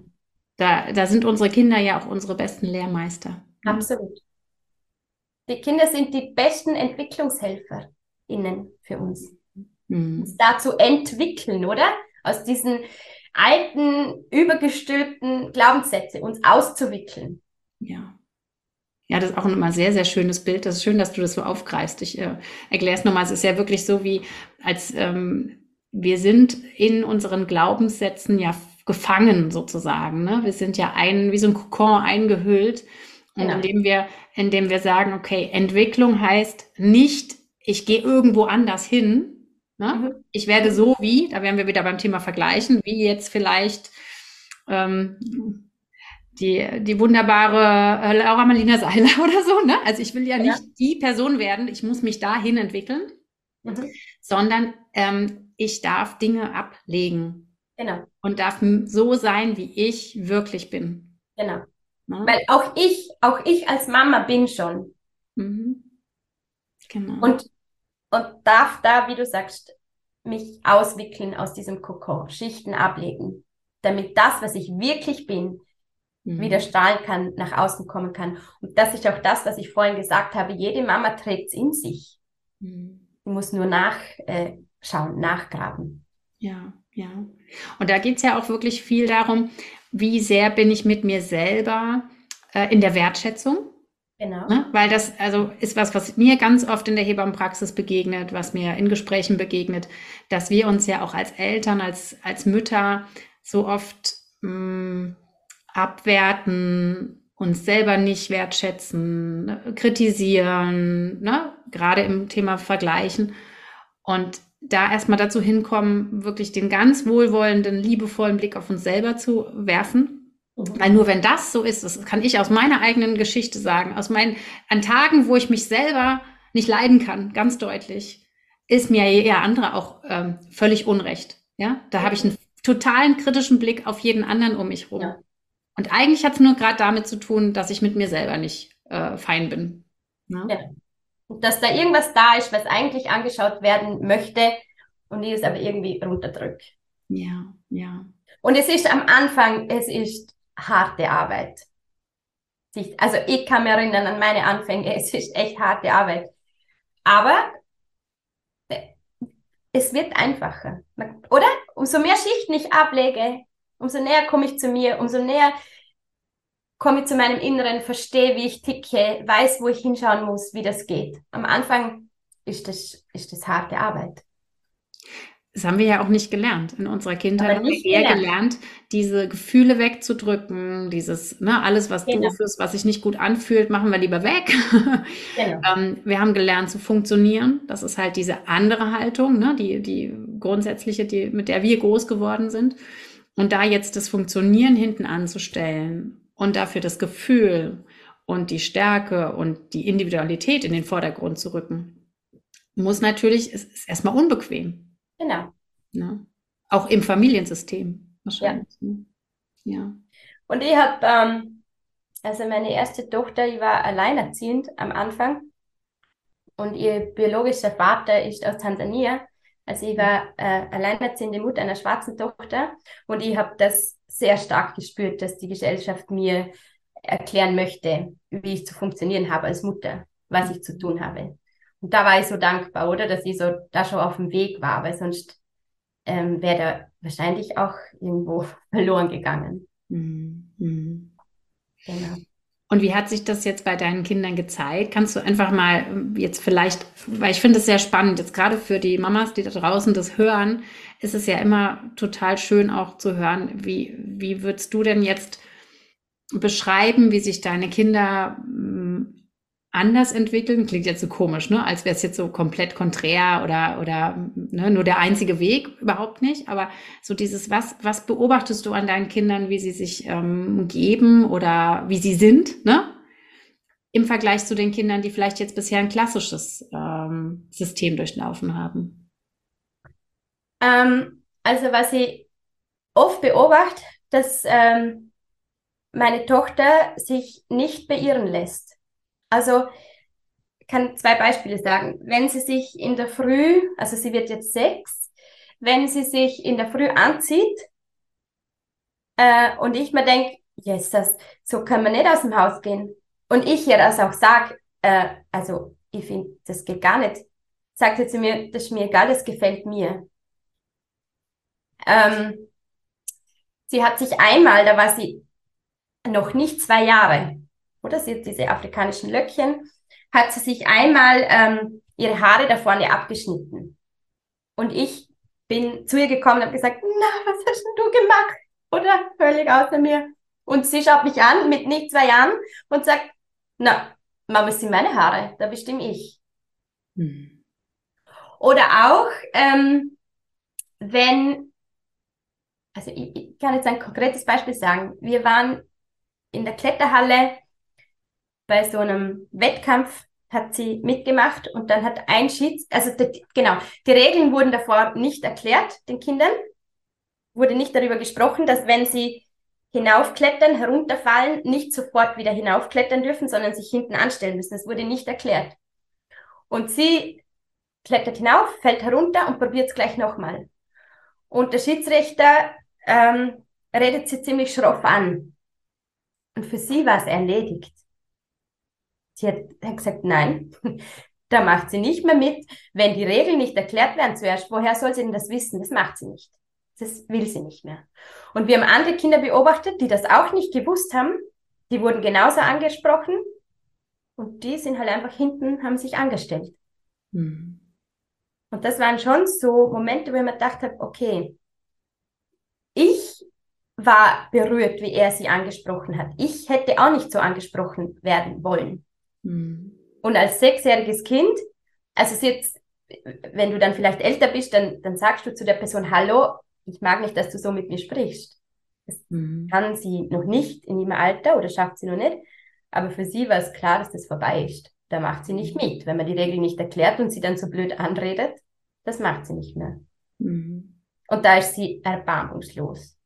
da, da sind unsere Kinder ja auch unsere besten Lehrmeister. Absolut. Die Kinder sind die besten EntwicklungshelferInnen für uns. Mhm. Uns da zu entwickeln, oder? Aus diesen alten, übergestülpten Glaubenssätze uns auszuwickeln. Ja. Ja, das ist auch immer sehr, sehr schönes Bild. Das ist schön, dass du das so aufgreifst. Ich äh, erkläre es nochmal. Es ist ja wirklich so, wie als ähm, wir sind in unseren Glaubenssätzen ja gefangen sozusagen. Ne? Wir sind ja ein, wie so ein Kokon eingehüllt. Und genau. indem wir, indem wir sagen, okay, Entwicklung heißt nicht, ich gehe irgendwo anders hin. Ne? Mhm. Ich werde so wie, da wären wir wieder beim Thema Vergleichen, wie jetzt vielleicht ähm, die, die wunderbare äh, Laura Marlina Seiler oder so. Ne? Also ich will ja nicht ja. die Person werden, ich muss mich dahin entwickeln, mhm. sondern ähm, ich darf Dinge ablegen. Genau. Und darf so sein, wie ich wirklich bin. Genau. Ne? Weil auch ich, auch ich als Mama bin schon. Mhm. Genau. Und, und darf da, wie du sagst, mich auswickeln aus diesem Kokon, Schichten ablegen, damit das, was ich wirklich bin, mhm. wieder strahlen kann, nach außen kommen kann. Und das ist auch das, was ich vorhin gesagt habe. Jede Mama trägt es in sich. Mhm. Sie muss nur nachschauen, äh, nachgraben. Ja, ja. Und da geht es ja auch wirklich viel darum, wie sehr bin ich mit mir selber äh, in der Wertschätzung. Genau. Ne? Weil das also ist was, was mir ganz oft in der Hebammenpraxis begegnet, was mir in Gesprächen begegnet, dass wir uns ja auch als Eltern, als, als Mütter so oft mh, mm, abwerten, uns selber nicht wertschätzen, ne, kritisieren, ne? gerade im Thema Vergleichen. Und da erstmal dazu hinkommen, wirklich den ganz wohlwollenden, liebevollen Blick auf uns selber zu werfen. Mhm. Weil nur wenn das so ist, das kann ich aus meiner eigenen Geschichte sagen, aus meinen, an Tagen, wo ich mich selber nicht leiden kann, ganz deutlich, ist mir ja andere auch ähm, völlig unrecht. Ja, da habe ich einen totalen kritischen Blick auf jeden anderen um mich herum. Ja. Und eigentlich hat es nur gerade damit zu tun, dass ich mit mir selber nicht äh, fein bin. Ne? Ja. Dass da irgendwas da ist, was eigentlich angeschaut werden möchte und ich es aber irgendwie runterdrücke. Ja, ja. Und es ist am Anfang, es ist harte Arbeit. Also ich kann mich erinnern an meine Anfänge, es ist echt harte Arbeit. Aber äh, es wird einfacher. Oder? Umso mehr Schichten ich ablege, Umso näher komme ich zu mir, umso näher komme ich zu meinem Inneren, verstehe, wie ich ticke, weiß, wo ich hinschauen muss, wie das geht. Am Anfang ist das, ist das harte Arbeit. Das haben wir ja auch nicht gelernt. In unserer Kindheit haben wir eher gelernt. gelernt, diese Gefühle wegzudrücken, dieses, ne, alles, was genau. doof ist, was sich nicht gut anfühlt, machen wir lieber weg. Genau. ähm, wir haben gelernt zu funktionieren. Das ist halt diese andere Haltung, ne, die, die grundsätzliche, die, mit der wir groß geworden sind. Und da jetzt das Funktionieren hinten anzustellen und dafür das Gefühl und die Stärke und die Individualität in den Vordergrund zu rücken, muss natürlich, es ist erstmal unbequem. Genau. Ne? Auch im Familiensystem wahrscheinlich. Ja. Ne? ja. Und ich habe, ähm, also meine erste Tochter, die war alleinerziehend am Anfang und ihr biologischer Vater ist aus Tansania. Also ich war äh, alleinerziehende Mutter einer schwarzen Tochter und ich habe das sehr stark gespürt, dass die Gesellschaft mir erklären möchte, wie ich zu funktionieren habe als Mutter, was ich zu tun habe. Und da war ich so dankbar, oder, dass ich so da schon auf dem Weg war, weil sonst ähm, wäre da wahrscheinlich auch irgendwo verloren gegangen. Mhm. Genau. Und wie hat sich das jetzt bei deinen Kindern gezeigt? Kannst du einfach mal ähm, jetzt vielleicht, weil ich finde es sehr spannend, jetzt gerade für die Mamas, die da draußen das hören, ist es ja immer total schön auch zu hören, wie, wie würdest du denn jetzt beschreiben, wie sich deine Kinder anders entwickeln, klingt jetzt so komisch, ne? als wäre es jetzt so komplett konträr oder, oder ne, nur der einzige Weg, überhaupt nicht. Aber so dieses, was, was beobachtest du an deinen Kindern, wie sie sich ähm, geben oder wie sie sind, ne? Im Vergleich zu den Kindern, die vielleicht jetzt bisher ein klassisches ähm, System durchlaufen haben? Ähm, also was ich oft beobachte, dass ähm, meine Tochter sich nicht beirren lässt. Also kann zwei Beispiele sagen. Wenn sie sich in der Früh, also sie wird jetzt sechs, wenn sie sich in der Früh anzieht äh, und ich mir denke, yes, das, so kann man nicht aus dem Haus gehen. Und ich ihr das auch sage, äh, also ich finde, das geht gar nicht. Sagt sie zu mir, das ist mir egal, das gefällt mir. Ähm, sie hat sich einmal, da war sie noch nicht zwei Jahre, oder? Sie hat diese afrikanischen Löckchen, hat sie sich einmal ähm, ihre Haare da vorne abgeschnitten. Und ich bin zu ihr gekommen und habe gesagt, na, was hast denn du gemacht? Oder völlig außer mir. Und sie schaut mich an mit nicht zwei Jahren und sagt, na, Mama, es sind meine Haare, da bestimme ich. Hm. Oder auch, ähm, wenn, also ich, ich kann jetzt ein konkretes Beispiel sagen. Wir waren in der Kletterhalle bei so einem Wettkampf hat sie mitgemacht und dann hat ein Schieds, also die, genau, die Regeln wurden davor nicht erklärt den Kindern, wurde nicht darüber gesprochen, dass wenn sie hinaufklettern, herunterfallen, nicht sofort wieder hinaufklettern dürfen, sondern sich hinten anstellen müssen. Das wurde nicht erklärt. Und sie klettert hinauf, fällt herunter und probiert es gleich nochmal. Und der Schiedsrichter ähm, redet sie ziemlich schroff an. Und für sie war es erledigt. Sie hat gesagt, nein, da macht sie nicht mehr mit. Wenn die Regeln nicht erklärt werden zuerst, woher soll sie denn das wissen? Das macht sie nicht. Das will sie nicht mehr. Und wir haben andere Kinder beobachtet, die das auch nicht gewusst haben. Die wurden genauso angesprochen. Und die sind halt einfach hinten, haben sich angestellt. Mhm. Und das waren schon so Momente, wo ich mir gedacht habe, okay, ich war berührt, wie er sie angesprochen hat. Ich hätte auch nicht so angesprochen werden wollen. Mhm. Und als sechsjähriges Kind, also jetzt, wenn du dann vielleicht älter bist, dann, dann sagst du zu der Person, hallo, ich mag nicht, dass du so mit mir sprichst. Das mhm. kann sie noch nicht in ihrem Alter oder schafft sie noch nicht. Aber für sie war es klar, dass das vorbei ist. Da macht sie nicht mit. Wenn man die Regel nicht erklärt und sie dann so blöd anredet, das macht sie nicht mehr. Mhm. Und da ist sie erbarmungslos.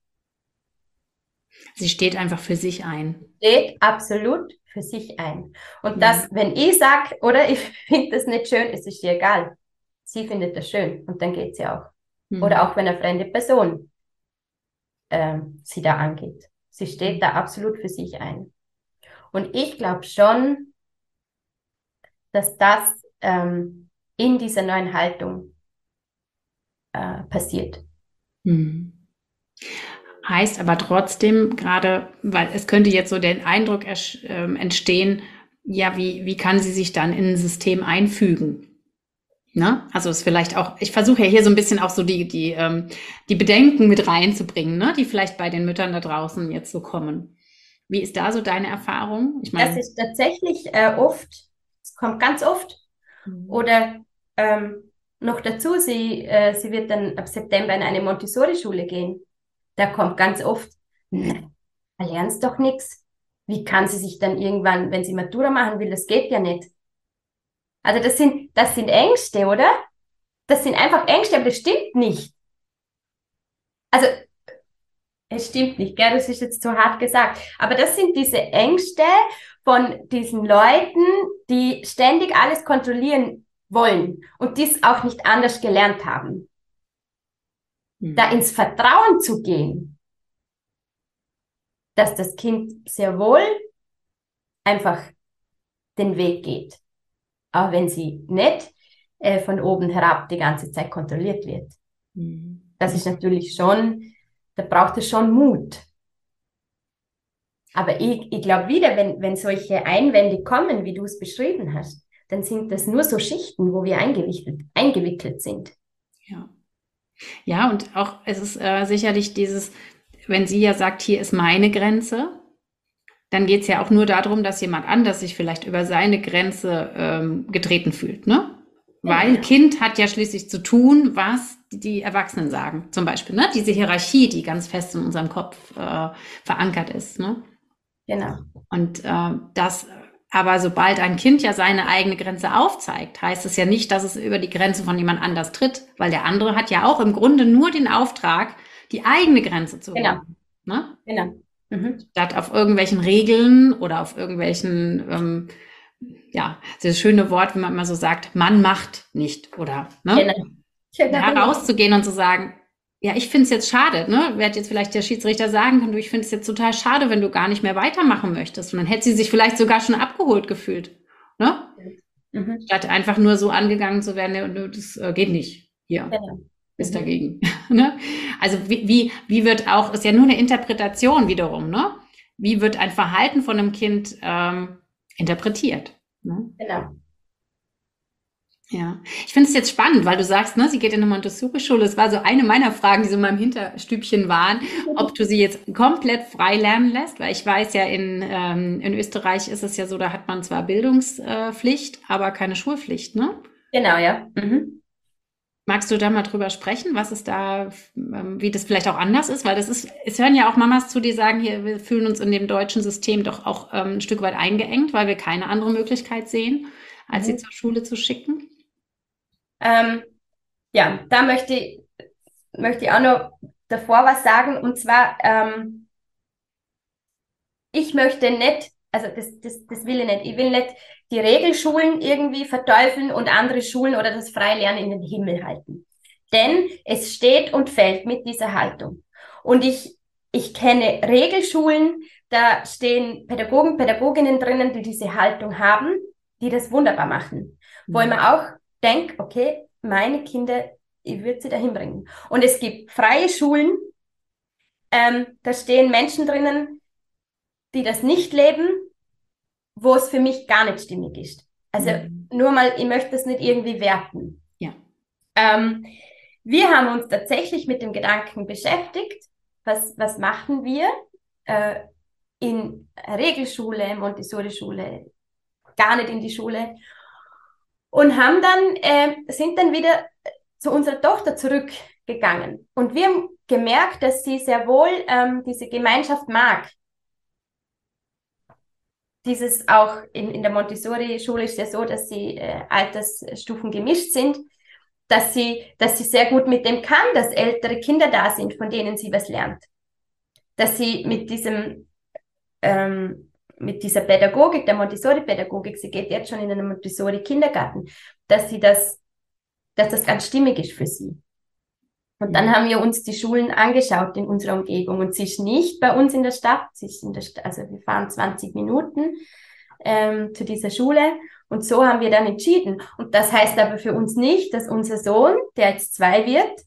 Sie steht einfach für sich ein. Steht absolut für sich ein. Und das, wenn ich sage, oder ich finde das nicht schön, es ist ihr egal. Sie findet das schön und dann geht sie auch. Mhm. Oder auch wenn eine fremde Person äh, sie da angeht. Sie steht da absolut für sich ein. Und ich glaube schon, dass das ähm, in dieser neuen Haltung äh, passiert. Mhm. Heißt aber trotzdem gerade, weil es könnte jetzt so der Eindruck äh, entstehen, ja, wie, wie kann sie sich dann in ein System einfügen? Ne? Also ist vielleicht auch, ich versuche ja hier so ein bisschen auch so die, die, ähm, die Bedenken mit reinzubringen, ne? die vielleicht bei den Müttern da draußen jetzt so kommen. Wie ist da so deine Erfahrung? Ich meine, das ist tatsächlich äh, oft, es kommt ganz oft. Mhm. Oder ähm, noch dazu, sie, äh, sie wird dann ab September in eine Montessori-Schule gehen da kommt ganz oft, ne, lernst doch nichts. Wie kann sie sich dann irgendwann, wenn sie Matura machen will, das geht ja nicht. Also das sind, das sind Ängste, oder? Das sind einfach Ängste, aber das stimmt nicht. Also, es stimmt nicht, gell? Das ist jetzt zu hart gesagt. Aber das sind diese Ängste von diesen Leuten, die ständig alles kontrollieren wollen und dies auch nicht anders gelernt haben da ins Vertrauen zu gehen, dass das Kind sehr wohl einfach den Weg geht. Auch wenn sie nicht äh, von oben herab die ganze Zeit kontrolliert wird. Mhm. Das ist natürlich schon, da braucht es schon Mut. Aber ich, ich glaube wieder, wenn, wenn solche Einwände kommen, wie du es beschrieben hast, dann sind das nur so Schichten, wo wir eingewickelt, eingewickelt sind. Ja. Ja, und auch es ist äh, sicherlich dieses, wenn sie ja sagt, hier ist meine Grenze, dann geht es ja auch nur darum, dass jemand anders sich vielleicht über seine Grenze ähm, getreten fühlt, ne? Weil ja. Kind hat ja schließlich zu tun, was die Erwachsenen sagen, zum Beispiel, ne? Diese Hierarchie, die ganz fest in unserem Kopf äh, verankert ist, ne? Genau. Und äh, das, aber sobald ein Kind ja seine eigene Grenze aufzeigt, heißt es ja nicht, dass es über die Grenze von jemand anders tritt, weil der andere hat ja auch im Grunde nur den Auftrag, die eigene Grenze zu genau. Ne? Genau. Mhm. Statt auf irgendwelchen Regeln oder auf irgendwelchen, ähm, ja, das schöne Wort, wie man immer so sagt, man macht nicht oder ne? Genau. genau. herauszugehen und zu sagen, ja, ich finde es jetzt schade, ne? Wird jetzt vielleicht der Schiedsrichter sagen können, du, ich finde es jetzt total schade, wenn du gar nicht mehr weitermachen möchtest. Und dann hätte sie sich vielleicht sogar schon abgeholt gefühlt. Ne? Mhm. Statt einfach nur so angegangen zu werden, das äh, geht nicht. Hier. Genau. Ist dagegen. ne? Also wie, wie, wie wird auch, ist ja nur eine Interpretation wiederum, ne? Wie wird ein Verhalten von einem Kind ähm, interpretiert? Ne? Genau. Ja, ich finde es jetzt spannend, weil du sagst, ne, sie geht in eine Montessori-Schule. Es war so eine meiner Fragen, die so in meinem Hinterstübchen waren, ob du sie jetzt komplett frei lernen lässt, weil ich weiß ja, in, ähm, in Österreich ist es ja so, da hat man zwar Bildungspflicht, aber keine Schulpflicht, ne? Genau, ja. Mhm. Magst du da mal drüber sprechen, was es da, ähm, wie das vielleicht auch anders ist? Weil das ist, es hören ja auch Mamas zu, die sagen, hier, wir fühlen uns in dem deutschen System doch auch ähm, ein Stück weit eingeengt, weil wir keine andere Möglichkeit sehen, als mhm. sie zur Schule zu schicken. Ähm, ja, da möchte ich, möchte ich auch noch davor was sagen. Und zwar, ähm, ich möchte nicht, also das, das, das will ich nicht. Ich will nicht die Regelschulen irgendwie verteufeln und andere Schulen oder das Freilernen in den Himmel halten. Denn es steht und fällt mit dieser Haltung. Und ich, ich kenne Regelschulen, da stehen Pädagogen, Pädagoginnen drinnen, die diese Haltung haben, die das wunderbar machen. Mhm. Wo ich mir auch denke, okay, meine Kinder, ich würde sie dahin bringen. Und es gibt freie Schulen, ähm, da stehen Menschen drinnen, die das nicht leben, wo es für mich gar nicht stimmig ist. Also mhm. nur mal, ich möchte das nicht irgendwie werten. Ja. Ähm, wir haben uns tatsächlich mit dem Gedanken beschäftigt, was, was machen wir äh, in Regelschule, Montessori-Schule, gar nicht in die Schule und haben dann, äh, sind dann wieder zu unserer Tochter zurückgegangen. Und wir haben gemerkt, dass sie sehr wohl ähm, diese Gemeinschaft mag. Dieses auch in, in der Montessori-Schule ist ja so, dass sie äh, Altersstufen gemischt sind, dass sie, dass sie sehr gut mit dem kann, dass ältere Kinder da sind, von denen sie was lernt. Dass sie mit diesem ähm, mit dieser Pädagogik, der Montessori-Pädagogik, sie geht jetzt schon in einen Montessori-Kindergarten, dass sie das, dass das ganz stimmig ist für sie. Und dann haben wir uns die Schulen angeschaut in unserer Umgebung und sie ist nicht bei uns in der Stadt, sie ist in der St also wir fahren 20 Minuten ähm, zu dieser Schule und so haben wir dann entschieden. Und das heißt aber für uns nicht, dass unser Sohn, der jetzt zwei wird,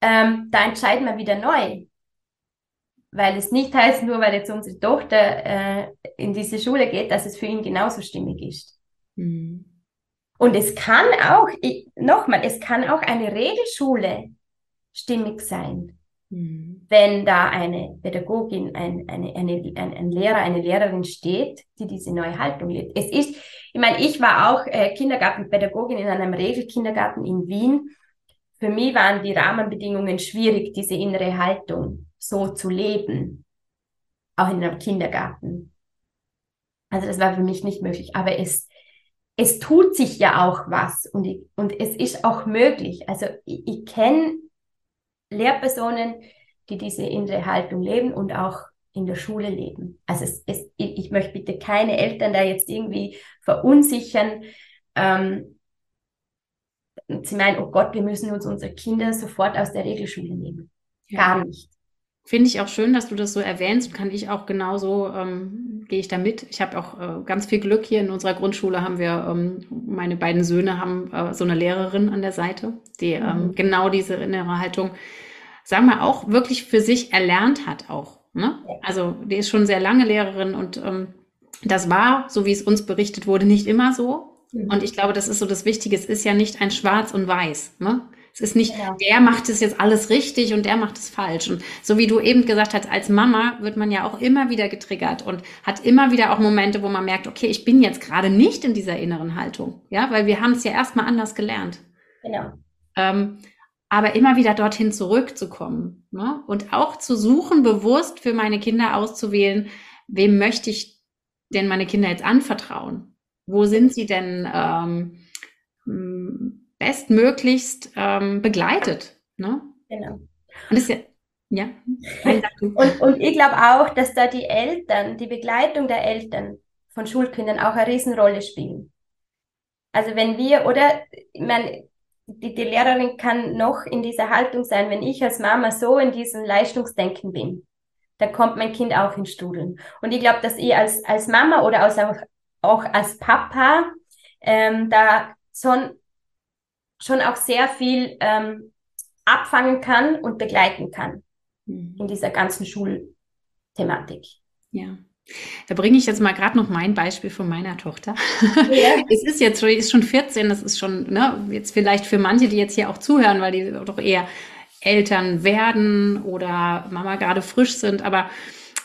ähm, da entscheiden wir wieder neu weil es nicht heißt, nur weil jetzt unsere Tochter äh, in diese Schule geht, dass es für ihn genauso stimmig ist. Mhm. Und es kann auch, nochmal, es kann auch eine Regelschule stimmig sein, mhm. wenn da eine Pädagogin, ein, eine, eine, ein, ein, Lehrer, eine Lehrerin steht, die diese neue Haltung lebt. Es ist, ich meine, ich war auch äh, Kindergartenpädagogin in einem Regelkindergarten in Wien. Für mich waren die Rahmenbedingungen schwierig, diese innere Haltung so zu leben, auch in einem Kindergarten. Also das war für mich nicht möglich, aber es, es tut sich ja auch was und, ich, und es ist auch möglich. Also ich, ich kenne Lehrpersonen, die diese innere Haltung leben und auch in der Schule leben. Also es, es, ich, möchte bitte keine Eltern da jetzt irgendwie verunsichern. Ähm, sie meinen, oh Gott, wir müssen uns unsere Kinder sofort aus der Regelschule nehmen. Ja. Gar nicht. Finde ich auch schön, dass du das so erwähnst. Kann ich auch genauso, ähm, gehe ich da mit. Ich habe auch äh, ganz viel Glück hier in unserer Grundschule haben wir, ähm, meine beiden Söhne haben äh, so eine Lehrerin an der Seite, die ähm, mhm. genau diese innere Haltung, sagen wir auch, wirklich für sich erlernt hat auch. Ne? Also die ist schon sehr lange Lehrerin und ähm, das war, so wie es uns berichtet wurde, nicht immer so. Mhm. Und ich glaube, das ist so das Wichtige. Es ist ja nicht ein Schwarz und Weiß. Ne? Es ist nicht, ja. der macht es jetzt alles richtig und der macht es falsch. Und so wie du eben gesagt hast, als Mama wird man ja auch immer wieder getriggert und hat immer wieder auch Momente, wo man merkt, okay, ich bin jetzt gerade nicht in dieser inneren Haltung. Ja, weil wir haben es ja erstmal anders gelernt. Genau. Ähm, aber immer wieder dorthin zurückzukommen ne? und auch zu suchen, bewusst für meine Kinder auszuwählen, wem möchte ich denn meine Kinder jetzt anvertrauen? Wo sind sie denn ähm, bestmöglichst ähm, begleitet. Ne? Genau. Und das ja, ja. und, und ich glaube auch, dass da die Eltern, die Begleitung der Eltern von Schulkindern auch eine Riesenrolle spielen. Also wenn wir, oder, ich meine, die, die Lehrerin kann noch in dieser Haltung sein, wenn ich als Mama so in diesem Leistungsdenken bin, dann kommt mein Kind auch in Studeln. Und ich glaube, dass ich als, als Mama oder als auch, auch als Papa ähm, da so ein schon auch sehr viel ähm, abfangen kann und begleiten kann mhm. in dieser ganzen Schulthematik. Ja. Da bringe ich jetzt mal gerade noch mein Beispiel von meiner Tochter. Ja. es ist jetzt schon, ist schon 14, das ist schon, ne, jetzt vielleicht für manche, die jetzt hier auch zuhören, weil die doch eher Eltern werden oder Mama gerade frisch sind, aber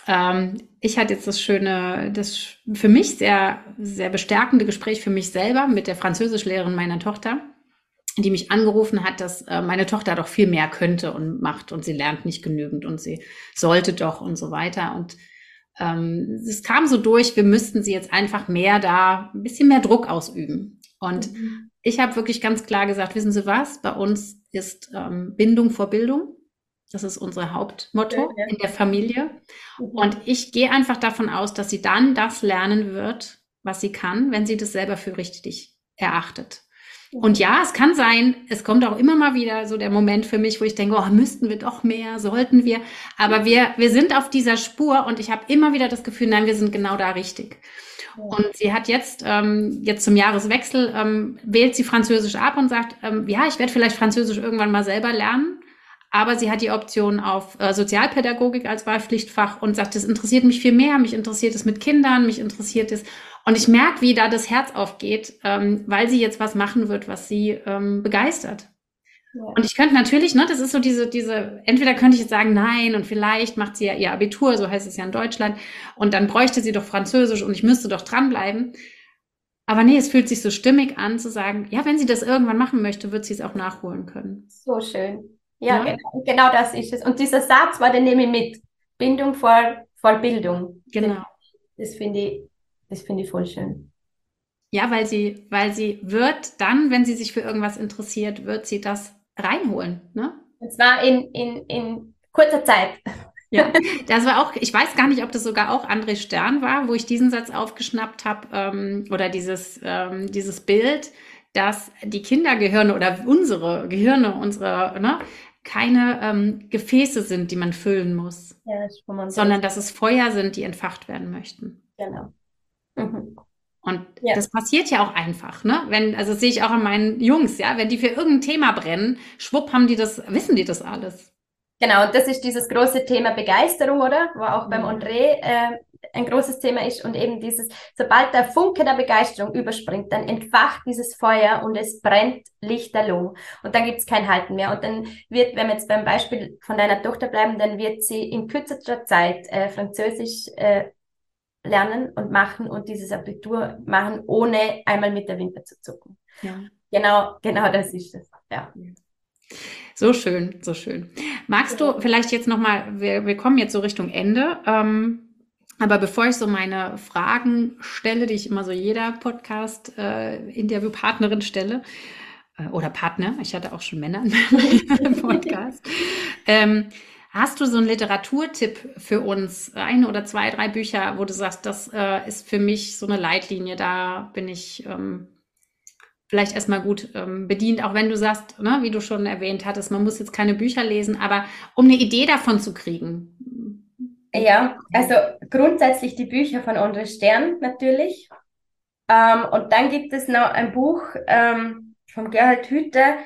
ähm, ich hatte jetzt das schöne, das für mich sehr, sehr bestärkende Gespräch für mich selber mit der Französischlehrerin meiner Tochter die mich angerufen hat, dass äh, meine Tochter doch viel mehr könnte und macht und sie lernt nicht genügend und sie sollte doch und so weiter. Und ähm, es kam so durch, wir müssten sie jetzt einfach mehr da, ein bisschen mehr Druck ausüben. Und mhm. ich habe wirklich ganz klar gesagt, wissen Sie was, bei uns ist ähm, Bindung vor Bildung. Das ist unser Hauptmotto ja, ja. in der Familie. Mhm. Und ich gehe einfach davon aus, dass sie dann das lernen wird, was sie kann, wenn sie das selber für richtig erachtet. Und ja, es kann sein, es kommt auch immer mal wieder so der Moment für mich, wo ich denke, oh, müssten wir doch mehr, sollten wir. Aber wir, wir sind auf dieser Spur und ich habe immer wieder das Gefühl, nein, wir sind genau da richtig. Und sie hat jetzt, ähm, jetzt zum Jahreswechsel, ähm, wählt sie Französisch ab und sagt, ähm, ja, ich werde vielleicht Französisch irgendwann mal selber lernen. Aber sie hat die Option auf äh, Sozialpädagogik als Wahlpflichtfach und sagt, das interessiert mich viel mehr, mich interessiert es mit Kindern, mich interessiert es und ich merke, wie da das Herz aufgeht, ähm, weil sie jetzt was machen wird, was sie ähm, begeistert. Ja. Und ich könnte natürlich, ne, das ist so diese, diese, entweder könnte ich jetzt sagen, nein, und vielleicht macht sie ja ihr Abitur, so heißt es ja in Deutschland, und dann bräuchte sie doch Französisch und ich müsste doch dranbleiben. Aber nee, es fühlt sich so stimmig an zu sagen, ja, wenn sie das irgendwann machen möchte, wird sie es auch nachholen können. So schön. Ja, ja? Genau, genau das ist es. Und dieser Satz war, den nehme ich mit. Bindung vor, vor Bildung. Genau. Das, das finde ich das finde ich voll schön. Ja, weil sie, weil sie wird dann, wenn sie sich für irgendwas interessiert, wird sie das reinholen. Ne? Und zwar in, in, in kurzer Zeit. Ja, das war auch, ich weiß gar nicht, ob das sogar auch André Stern war, wo ich diesen Satz aufgeschnappt habe, ähm, oder dieses, ähm, dieses Bild, dass die Kindergehirne oder unsere Gehirne, unsere, ne, keine ähm, Gefäße sind, die man füllen muss, ja, das sondern dass es Feuer sind, die entfacht werden möchten. Genau. Mhm. Und ja. das passiert ja auch einfach, ne? Wenn, also das sehe ich auch an meinen Jungs, ja, wenn die für irgendein Thema brennen, schwupp haben die das, wissen die das alles. Genau, und das ist dieses große Thema Begeisterung, oder? Wo auch mhm. beim André äh, ein großes Thema ist und eben dieses, sobald der Funke der Begeisterung überspringt, dann entfacht dieses Feuer und es brennt lichterloh. Und dann gibt es kein Halten mehr. Und dann wird, wenn wir jetzt beim Beispiel von deiner Tochter bleiben, dann wird sie in kürzester Zeit äh, Französisch äh, lernen und machen und dieses Abitur machen, ohne einmal mit der Wimper zu zucken. Ja. Genau, genau das ist es. Ja. So schön, so schön. Magst du vielleicht jetzt nochmal, wir, wir kommen jetzt so Richtung Ende, ähm, aber bevor ich so meine Fragen stelle, die ich immer so jeder Podcast-Interviewpartnerin äh, stelle, äh, oder Partner, ich hatte auch schon Männer im Podcast, ähm, Hast du so einen Literaturtipp für uns? Ein oder zwei, drei Bücher, wo du sagst, das äh, ist für mich so eine Leitlinie, da bin ich, ähm, vielleicht erstmal gut ähm, bedient, auch wenn du sagst, ne, wie du schon erwähnt hattest, man muss jetzt keine Bücher lesen, aber um eine Idee davon zu kriegen. Ja, also grundsätzlich die Bücher von Andre Stern natürlich. Ähm, und dann gibt es noch ein Buch ähm, von Gerhard Hüther,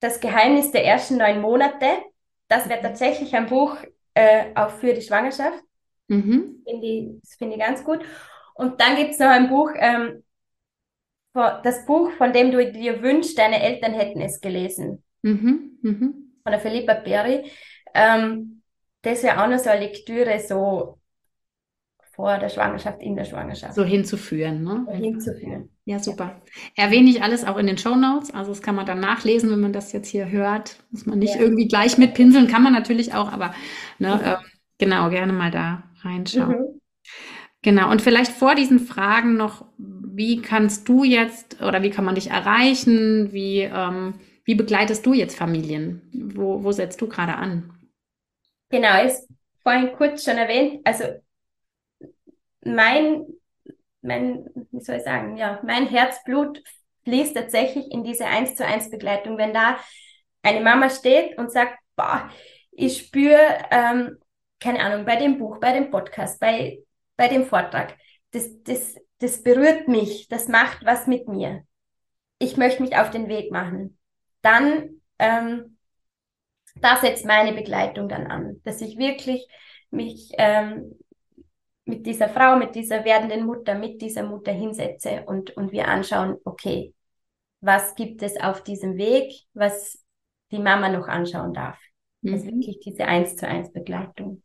Das Geheimnis der ersten neun Monate. Das wäre tatsächlich ein Buch äh, auch für die Schwangerschaft. Mhm. Find ich, das finde ich ganz gut. Und dann gibt es noch ein Buch, ähm, das Buch, von dem du dir wünschst, deine Eltern hätten es gelesen. Mhm. Mhm. Von der Philippa Perry. Ähm, das wäre auch noch so eine Lektüre, so vor der Schwangerschaft, in der Schwangerschaft. So hinzuführen, ne? So hinzuführen. Ja, super. Erwähne ich alles auch in den Show Notes. Also das kann man dann nachlesen, wenn man das jetzt hier hört. Muss man nicht ja. irgendwie gleich mitpinseln, kann man natürlich auch, aber ne, mhm. äh, genau, gerne mal da reinschauen. Mhm. Genau, und vielleicht vor diesen Fragen noch, wie kannst du jetzt oder wie kann man dich erreichen? Wie, ähm, wie begleitest du jetzt Familien? Wo, wo setzt du gerade an? Genau, ist vorhin kurz schon erwähnt. Also mein, mein, wie soll ich sagen, ja, mein Herzblut fließt tatsächlich in diese eins zu eins Begleitung. Wenn da eine Mama steht und sagt, boah, ich spüre, ähm, keine Ahnung, bei dem Buch, bei dem Podcast, bei bei dem Vortrag. Das, das, das berührt mich, das macht was mit mir. Ich möchte mich auf den Weg machen. Dann, ähm, da setzt meine Begleitung dann an, dass ich wirklich mich ähm, mit dieser Frau, mit dieser werdenden Mutter, mit dieser Mutter hinsetze und, und wir anschauen, okay, was gibt es auf diesem Weg, was die Mama noch anschauen darf. Mhm. Also wirklich diese eins zu eins Begleitung.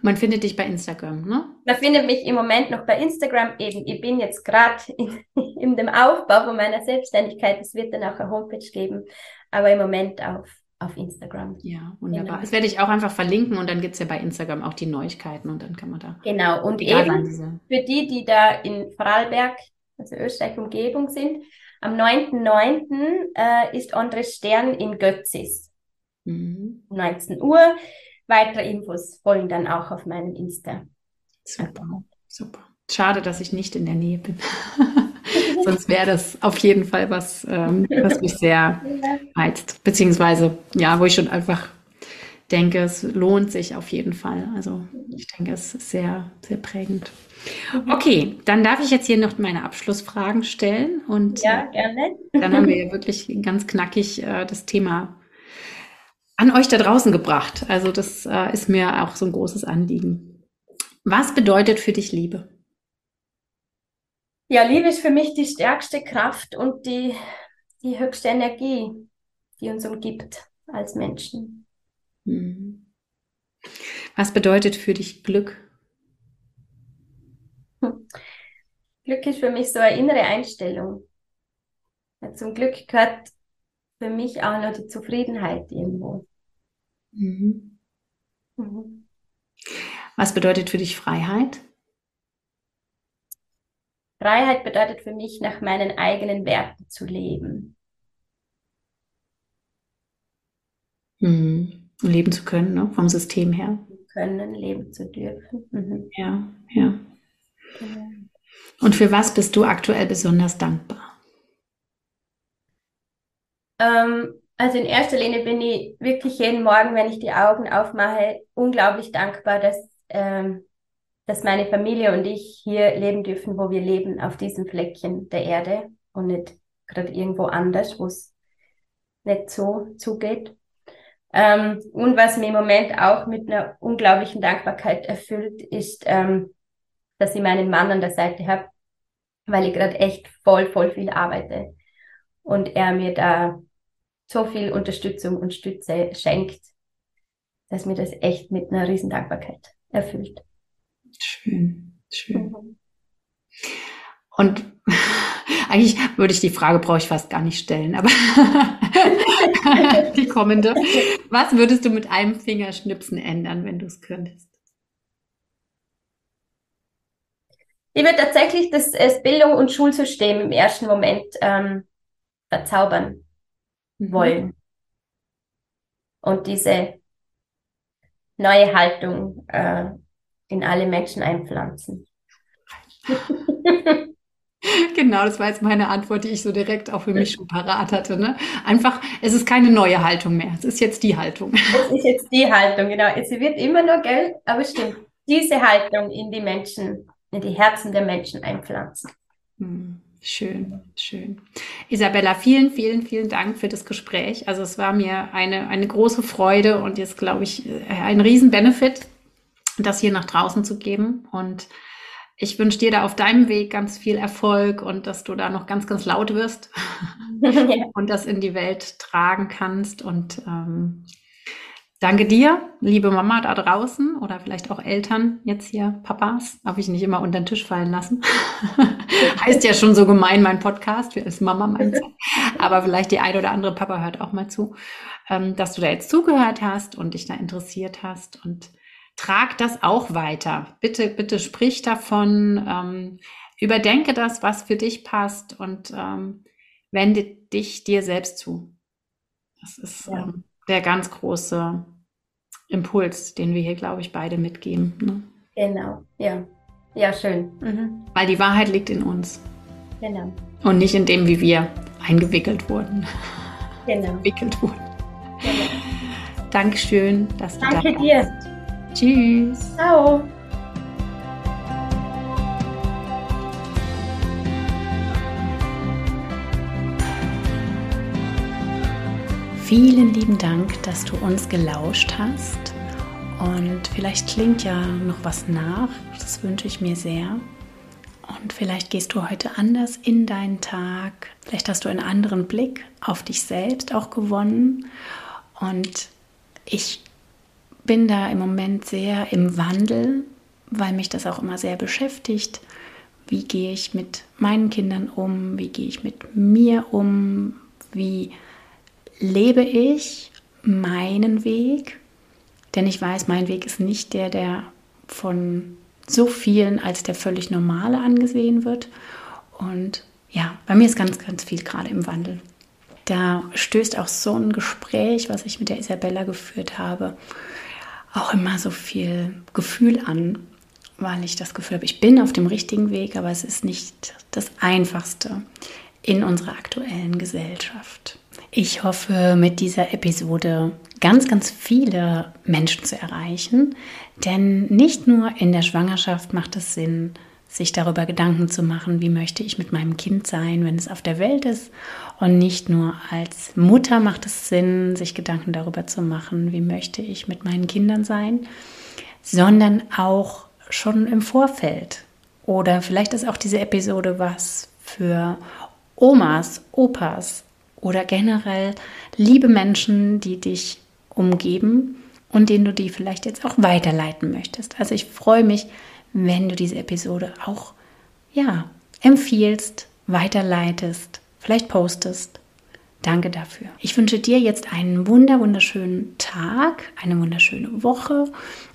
Man findet dich bei Instagram, ne? Man findet mich im Moment noch bei Instagram eben. Ich bin jetzt gerade in, in, dem Aufbau von meiner Selbstständigkeit. Es wird dann auch eine Homepage geben, aber im Moment auf, auf Instagram. Ja, wunderbar. Genau. Das werde ich auch einfach verlinken und dann gibt es ja bei Instagram auch die Neuigkeiten und dann kann man da. Genau, und eben für die, die da in Vorarlberg, also Österreich Umgebung sind, am 9.9. Äh, ist Andres Stern in Götzis. Mhm. 19 Uhr. Weitere Infos folgen dann auch auf meinem Insta. Super, super. Schade, dass ich nicht in der Nähe bin. Sonst wäre das auf jeden Fall was, ähm, was mich sehr reizt. Beziehungsweise, ja, wo ich schon einfach denke, es lohnt sich auf jeden Fall. Also ich denke, es ist sehr, sehr prägend. Okay, dann darf ich jetzt hier noch meine Abschlussfragen stellen. Und ja, gerne. dann haben wir ja wirklich ganz knackig äh, das Thema an euch da draußen gebracht. Also das äh, ist mir auch so ein großes Anliegen. Was bedeutet für dich Liebe? Ja, Liebe ist für mich die stärkste Kraft und die, die höchste Energie, die uns umgibt als Menschen. Hm. Was bedeutet für dich Glück? Glück ist für mich so eine innere Einstellung. Ja, zum Glück gehört für mich auch noch die Zufriedenheit irgendwo. Mhm. Mhm. Was bedeutet für dich Freiheit? Freiheit bedeutet für mich, nach meinen eigenen Werten zu leben. Mhm. Leben zu können, ne? vom System her. Können, leben zu dürfen. Mhm. Ja, ja. Genau. Und für was bist du aktuell besonders dankbar? Ähm, also in erster Linie bin ich wirklich jeden Morgen, wenn ich die Augen aufmache, unglaublich dankbar, dass, ähm, dass meine Familie und ich hier leben dürfen, wo wir leben, auf diesem Fleckchen der Erde und nicht gerade irgendwo anders, wo es nicht so zugeht. Ähm, und was mir im Moment auch mit einer unglaublichen Dankbarkeit erfüllt, ist, ähm, dass ich meinen Mann an der Seite habe, weil ich gerade echt voll, voll viel arbeite. Und er mir da so viel Unterstützung und Stütze schenkt, dass mir das echt mit einer riesen Dankbarkeit erfüllt. Schön, schön. Mhm. Und eigentlich würde ich die Frage brauche ich fast gar nicht stellen, aber die kommende. Was würdest du mit einem Fingerschnipsen ändern, wenn du es könntest? Ich würde tatsächlich das, das Bildung- und Schulsystem im ersten Moment ähm, verzaubern. Mhm. wollen. Und diese neue Haltung äh, in alle Menschen einpflanzen. Genau, das war jetzt meine Antwort, die ich so direkt auch für mich schon parat hatte. Ne? Einfach, es ist keine neue Haltung mehr. Es ist jetzt die Haltung. Es ist jetzt die Haltung, genau. Es wird immer nur Geld, aber stimmt. Diese Haltung in die Menschen, in die Herzen der Menschen einpflanzen. Hm, schön, schön. Isabella, vielen, vielen, vielen Dank für das Gespräch. Also es war mir eine, eine große Freude und jetzt glaube ich ein Riesen-Benefit, das hier nach draußen zu geben. Und ich wünsche dir da auf deinem Weg ganz viel Erfolg und dass du da noch ganz, ganz laut wirst und das in die Welt tragen kannst. Und ähm, danke dir, liebe Mama da draußen oder vielleicht auch Eltern, jetzt hier Papas, habe ich nicht immer unter den Tisch fallen lassen. heißt ja schon so gemein, mein Podcast, ist Mama meins. Aber vielleicht die ein oder andere Papa hört auch mal zu, ähm, dass du da jetzt zugehört hast und dich da interessiert hast und trag das auch weiter. Bitte, bitte sprich davon, ähm, überdenke das, was für dich passt und ähm, wende dich dir selbst zu. Das ist ja. ähm, der ganz große Impuls, den wir hier, glaube ich, beide mitgeben. Ne? Genau, ja. Ja, schön. Mhm. Weil die Wahrheit liegt in uns. Genau. Und nicht in dem, wie wir eingewickelt wurden. Genau. Entwickelt wurden. Genau. Dankeschön, dass du Danke da dir. Tschüss. Ciao. Vielen lieben Dank, dass du uns gelauscht hast. Und vielleicht klingt ja noch was nach. Das wünsche ich mir sehr. Und vielleicht gehst du heute anders in deinen Tag. Vielleicht hast du einen anderen Blick auf dich selbst auch gewonnen. Und ich bin da im Moment sehr im Wandel, weil mich das auch immer sehr beschäftigt. Wie gehe ich mit meinen Kindern um? Wie gehe ich mit mir um? Wie lebe ich meinen Weg? Denn ich weiß, mein Weg ist nicht der, der von so vielen als der völlig normale angesehen wird. Und ja, bei mir ist ganz, ganz viel gerade im Wandel. Da stößt auch so ein Gespräch, was ich mit der Isabella geführt habe, auch immer so viel Gefühl an, weil ich das Gefühl habe, ich bin auf dem richtigen Weg, aber es ist nicht das Einfachste in unserer aktuellen Gesellschaft. Ich hoffe, mit dieser Episode ganz, ganz viele Menschen zu erreichen, denn nicht nur in der Schwangerschaft macht es Sinn, sich darüber Gedanken zu machen, wie möchte ich mit meinem Kind sein, wenn es auf der Welt ist. Und nicht nur als Mutter macht es Sinn, sich Gedanken darüber zu machen, wie möchte ich mit meinen Kindern sein, sondern auch schon im Vorfeld. Oder vielleicht ist auch diese Episode was für Omas, Opas oder generell liebe Menschen, die dich umgeben und denen du die vielleicht jetzt auch weiterleiten möchtest. Also ich freue mich, wenn du diese Episode auch ja, empfiehlst, weiterleitest, vielleicht postest. Danke dafür. Ich wünsche dir jetzt einen wunder wunderschönen Tag, eine wunderschöne Woche.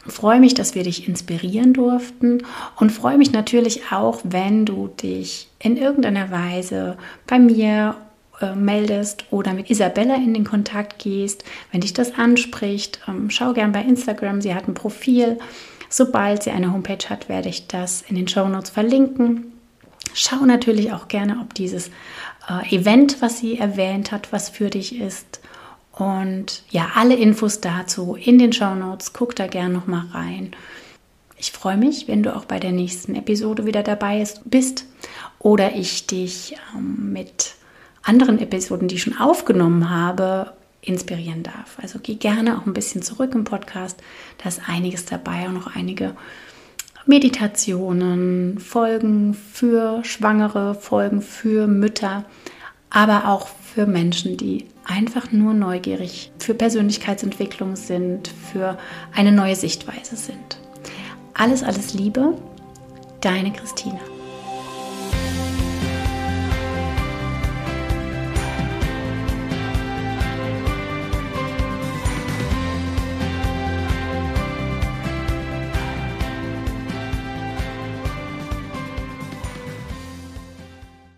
Freue mich, dass wir dich inspirieren durften und freue mich natürlich auch, wenn du dich in irgendeiner Weise bei mir äh, meldest oder mit Isabella in den Kontakt gehst, wenn dich das anspricht. Ähm, schau gern bei Instagram, sie hat ein Profil Sobald sie eine Homepage hat, werde ich das in den Show Notes verlinken. Schau natürlich auch gerne, ob dieses äh, Event, was sie erwähnt hat, was für dich ist. Und ja, alle Infos dazu in den Show Notes. Guck da gerne noch mal rein. Ich freue mich, wenn du auch bei der nächsten Episode wieder dabei bist oder ich dich ähm, mit anderen Episoden, die ich schon aufgenommen habe, inspirieren darf. Also geh gerne auch ein bisschen zurück im Podcast. Da ist einiges dabei, auch noch einige Meditationen, Folgen für Schwangere, Folgen für Mütter, aber auch für Menschen, die einfach nur neugierig für Persönlichkeitsentwicklung sind, für eine neue Sichtweise sind. Alles, alles Liebe, deine Christina.